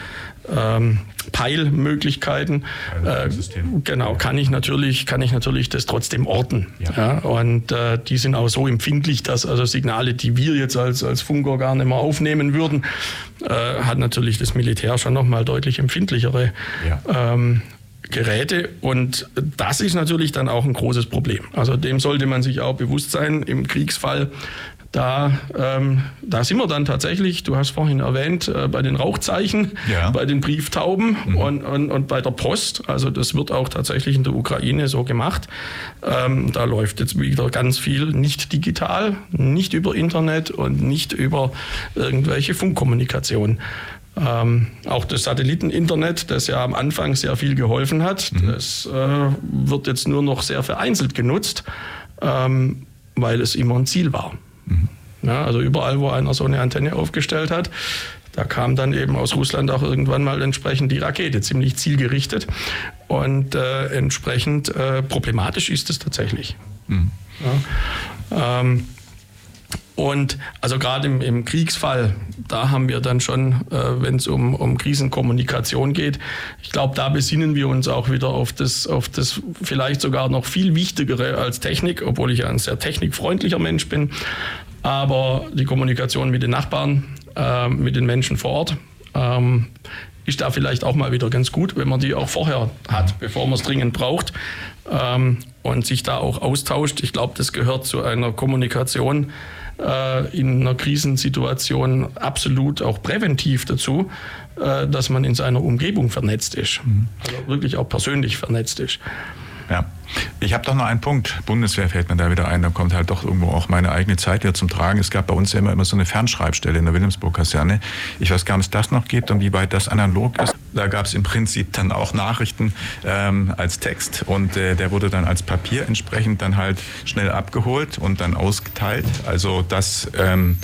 ähm, Peilmöglichkeiten. Äh, genau, kann ich natürlich, kann ich natürlich das trotzdem orten. Ja. und äh, die sind auch so empfindlich, dass also Signale, die wir jetzt als, als Funker gar nicht mehr aufnehmen würden, äh, hat natürlich das Militär schon nochmal deutlich empfindlichere ähm, Geräte und das ist natürlich dann auch ein großes Problem. Also dem sollte man sich auch bewusst sein im Kriegsfall. Da, ähm, da sind wir dann tatsächlich, du hast vorhin erwähnt, äh, bei den Rauchzeichen, Ja. bei den Brieftauben und, und, und bei der Post. Also das wird auch tatsächlich in der Ukraine so gemacht. Ähm, da läuft jetzt wieder ganz viel nicht digital, nicht über Internet und nicht über irgendwelche Funkkommunikation. Ähm, auch das Satelliteninternet, das ja am Anfang sehr viel geholfen hat, das äh, wird jetzt nur noch sehr vereinzelt genutzt, ähm, weil es immer ein Ziel war. Ja, also überall, wo einer so eine Antenne aufgestellt hat, da kam dann eben aus Russland auch irgendwann mal entsprechend die Rakete, ziemlich zielgerichtet. Und äh, entsprechend äh, problematisch ist es tatsächlich. Ja. Ähm, und also gerade im, im Kriegsfall, da haben wir dann schon, äh, wenn es um, um Krisenkommunikation geht, ich glaube, da besinnen wir uns auch wieder auf das, auf das vielleicht sogar noch viel Wichtigere als Technik, obwohl ich ja ein sehr technikfreundlicher Mensch bin. Aber die Kommunikation mit den Nachbarn, äh, mit den Menschen vor Ort, ähm, ist da vielleicht auch mal wieder ganz gut, wenn man die auch vorher hat, bevor man es dringend braucht ähm, und sich da auch austauscht. Ich glaube, das gehört zu einer Kommunikation äh, in einer Krisensituation absolut auch präventiv dazu, äh, dass man in seiner Umgebung vernetzt ist. Also wirklich auch persönlich vernetzt ist. Ja. Ich habe doch noch einen Punkt. Bundeswehr fällt mir da wieder ein. Da kommt halt doch irgendwo auch meine eigene Zeit wieder zum Tragen. Es gab bei uns ja immer, immer so eine Fernschreibstelle in der Wilhelmsburg-Kaserne. Ich weiß gar nicht, ob es das noch gibt und wie weit das analog ist. Da gab es im Prinzip dann auch Nachrichten ähm, als Text und äh, der wurde dann als Papier entsprechend dann halt schnell abgeholt und dann ausgeteilt. Also das... Ähm,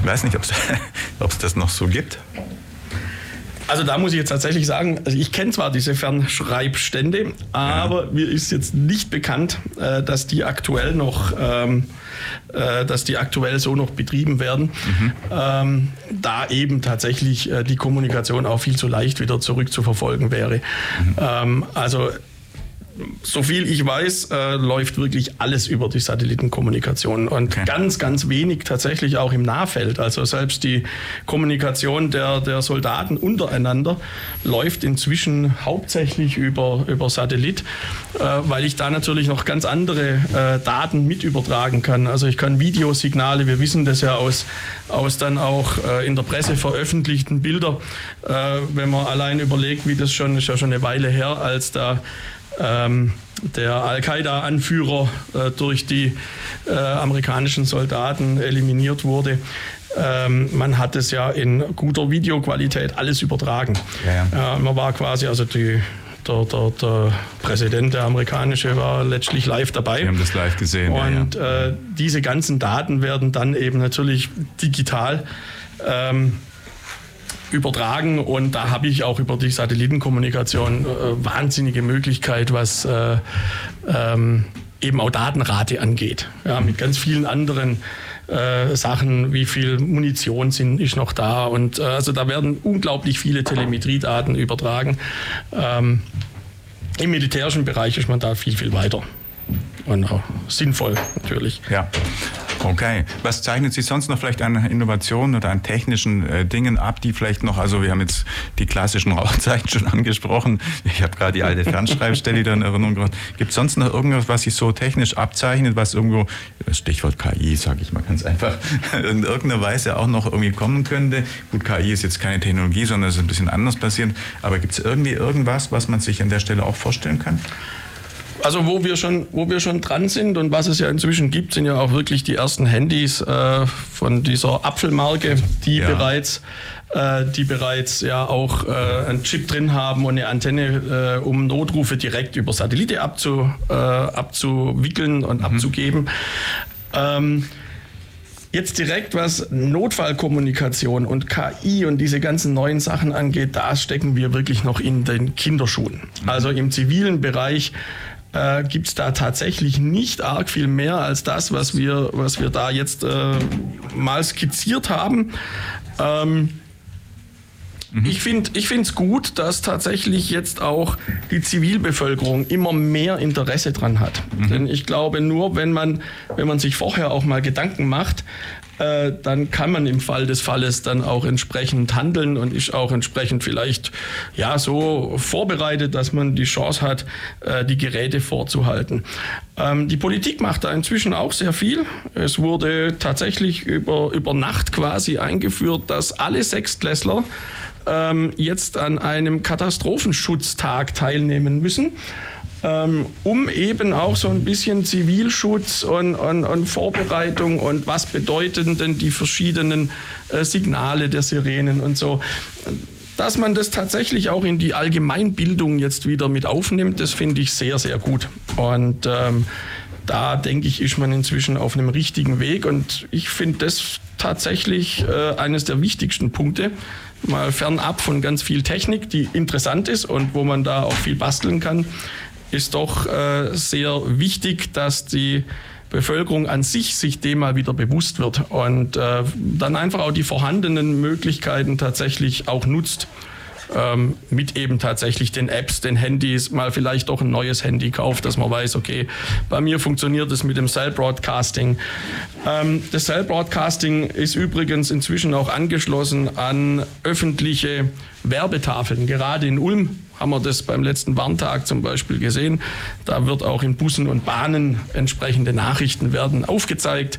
Ich weiß nicht, ob es das noch so gibt. Also da muss ich jetzt tatsächlich sagen, also ich kenne zwar diese Fernschreibstände, aber ja. mir ist jetzt nicht bekannt, äh, dass die aktuell noch, ähm, äh, dass die aktuell so noch betrieben werden, mhm. ähm, da eben tatsächlich äh, die Kommunikation auch viel zu leicht wieder zurückzuverfolgen wäre. Mhm. Ähm, also so viel ich weiß, äh, läuft wirklich alles über die Satellitenkommunikation und okay. ganz, ganz wenig tatsächlich auch im Nahfeld. Also selbst die Kommunikation der, der Soldaten untereinander läuft inzwischen hauptsächlich über, über Satellit, äh, weil ich da natürlich noch ganz andere äh, Daten mit übertragen kann. Also ich kann Videosignale, wir wissen das ja aus, aus dann auch äh, in der Presse veröffentlichten Bilder, äh, wenn man allein überlegt, wie das schon, ist ja schon eine Weile her, als da ähm, der Al-Qaida-Anführer äh, durch die äh, amerikanischen Soldaten eliminiert wurde. Ähm, man hat es ja in guter Videoqualität alles übertragen. Ja, ja. Äh, man war quasi, also die, der, der, der, Präsident, der amerikanische, war letztlich live dabei. Wir haben das live gesehen. Und ja, äh, diese ganzen Daten werden dann eben natürlich digital ähm, übertragen und da habe ich auch über die Satellitenkommunikation äh, wahnsinnige Möglichkeit, was äh, ähm, eben auch Datenrate angeht. Ja, mit ganz vielen anderen äh, Sachen, wie viel Munition sind, ist noch da und äh, also da werden unglaublich viele Telemetriedaten übertragen. Ähm, Im militärischen Bereich ist man da viel, viel weiter und auch sinnvoll natürlich. Ja. Okay. Was zeichnet sich sonst noch vielleicht an Innovationen oder an technischen äh, Dingen ab, die vielleicht noch, also wir haben jetzt die klassischen Rauchzeichen schon angesprochen. Ich habe gerade die alte Fernschreibstelle wieder in Erinnerung gebracht. Gibt es sonst noch irgendwas, was sich so technisch abzeichnet, was irgendwo, Stichwort KI, sage ich mal ganz einfach, in irgendeiner Weise auch noch irgendwie kommen könnte? Gut, KI ist jetzt keine Technologie, sondern es ist ein bisschen anders passiert. Aber gibt es irgendwie irgendwas, was man sich an der Stelle auch vorstellen kann? Also wo wir schon, wo wir schon dran sind und was es ja inzwischen gibt, sind ja auch wirklich die ersten Handys äh, von dieser Apfelmarke, die ja. bereits äh, die bereits ja auch äh, einen Chip drin haben und eine Antenne, äh, um Notrufe direkt über Satellite abzu, äh, abzuwickeln und mhm. abzugeben. Ähm, Jetzt direkt, was Notfallkommunikation und KI und diese ganzen neuen Sachen angeht, da stecken wir wirklich noch in den Kinderschuhen. Mhm. Also im zivilen Bereich äh, gibt es da tatsächlich nicht arg viel mehr als das, was wir, was wir da jetzt äh, mal skizziert haben. Ähm, mhm. ich finde es gut, dass tatsächlich jetzt auch die Zivilbevölkerung immer mehr Interesse dran hat. Mhm. Denn ich glaube, nur wenn man, wenn man sich vorher auch mal Gedanken macht, äh, dann kann man im Fall des Falles dann auch entsprechend handeln und ist auch entsprechend vielleicht ja so vorbereitet, dass man die Chance hat, äh, die Geräte vorzuhalten. Ähm, die Politik macht da inzwischen auch sehr viel. Es wurde tatsächlich über, über Nacht quasi eingeführt, dass alle Sechstklässler ähm, jetzt an einem Katastrophenschutztag teilnehmen müssen ähm, um eben auch so ein bisschen Zivilschutz und, und, und, Vorbereitung und was bedeuten denn die verschiedenen äh, Signale der Sirenen und so. Dass man das tatsächlich auch in die Allgemeinbildung jetzt wieder mit aufnimmt, das finde ich sehr, sehr gut. Und ähm, da denke ich, ist man inzwischen auf einem richtigen Weg und ich finde das tatsächlich äh, eines der wichtigsten Punkte. Mal fernab von ganz viel Technik, die interessant ist und wo man da auch viel basteln kann ist doch äh, sehr wichtig, dass die Bevölkerung an sich sich dem mal wieder bewusst wird und äh, dann einfach auch die vorhandenen Möglichkeiten tatsächlich auch nutzt. Ähm, mit eben tatsächlich den Apps, den Handys, mal vielleicht doch ein neues Handy kauft, dass man weiß, okay, bei mir funktioniert es mit dem Cell Broadcasting. Ähm, das Cell Broadcasting ist übrigens inzwischen auch angeschlossen an öffentliche Werbetafeln. Gerade in Ulm haben wir das beim letzten Warntag zum Beispiel gesehen. Da wird auch in Bussen und Bahnen entsprechende Nachrichten werden aufgezeigt.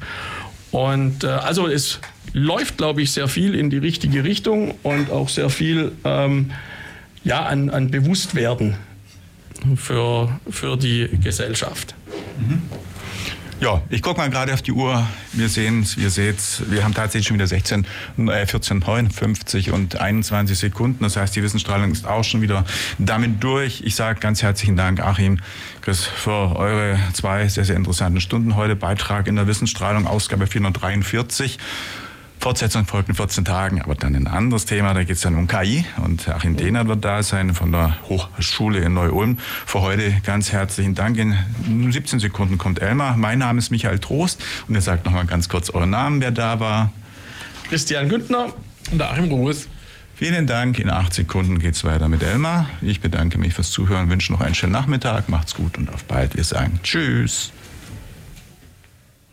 Und äh, also es läuft, glaube ich, sehr viel in die richtige Richtung und auch sehr viel ähm, ja, an, an Bewusstwerden für, für die Gesellschaft. Mhm. Ja, ich gucke mal gerade auf die Uhr. Wir sehen es, wir seht wir haben tatsächlich schon wieder 16, äh, 14, 59 und 21 Sekunden. Das heißt, die Wissensstrahlung ist auch schon wieder damit durch. Ich sage ganz herzlichen Dank, Achim, Chris, für eure zwei sehr, sehr interessanten Stunden heute. Beitrag in der Wissensstrahlung, Ausgabe 443. Fortsetzung folgt in 14 Tagen, aber dann ein anderes Thema. Da geht es dann um KI und Achim Dehnert wird da sein von der Hochschule in Neu-Ulm. Für heute ganz herzlichen Dank. In 17 Sekunden kommt Elmar. Mein Name ist Michael Trost und ihr sagt nochmal ganz kurz euren Namen, wer da war. Christian Güntner und Achim Ruhes. Vielen Dank. In acht Sekunden geht es weiter mit Elmar. Ich bedanke mich fürs Zuhören, wünsche noch einen schönen Nachmittag. Macht's gut und auf bald. Wir sagen Tschüss.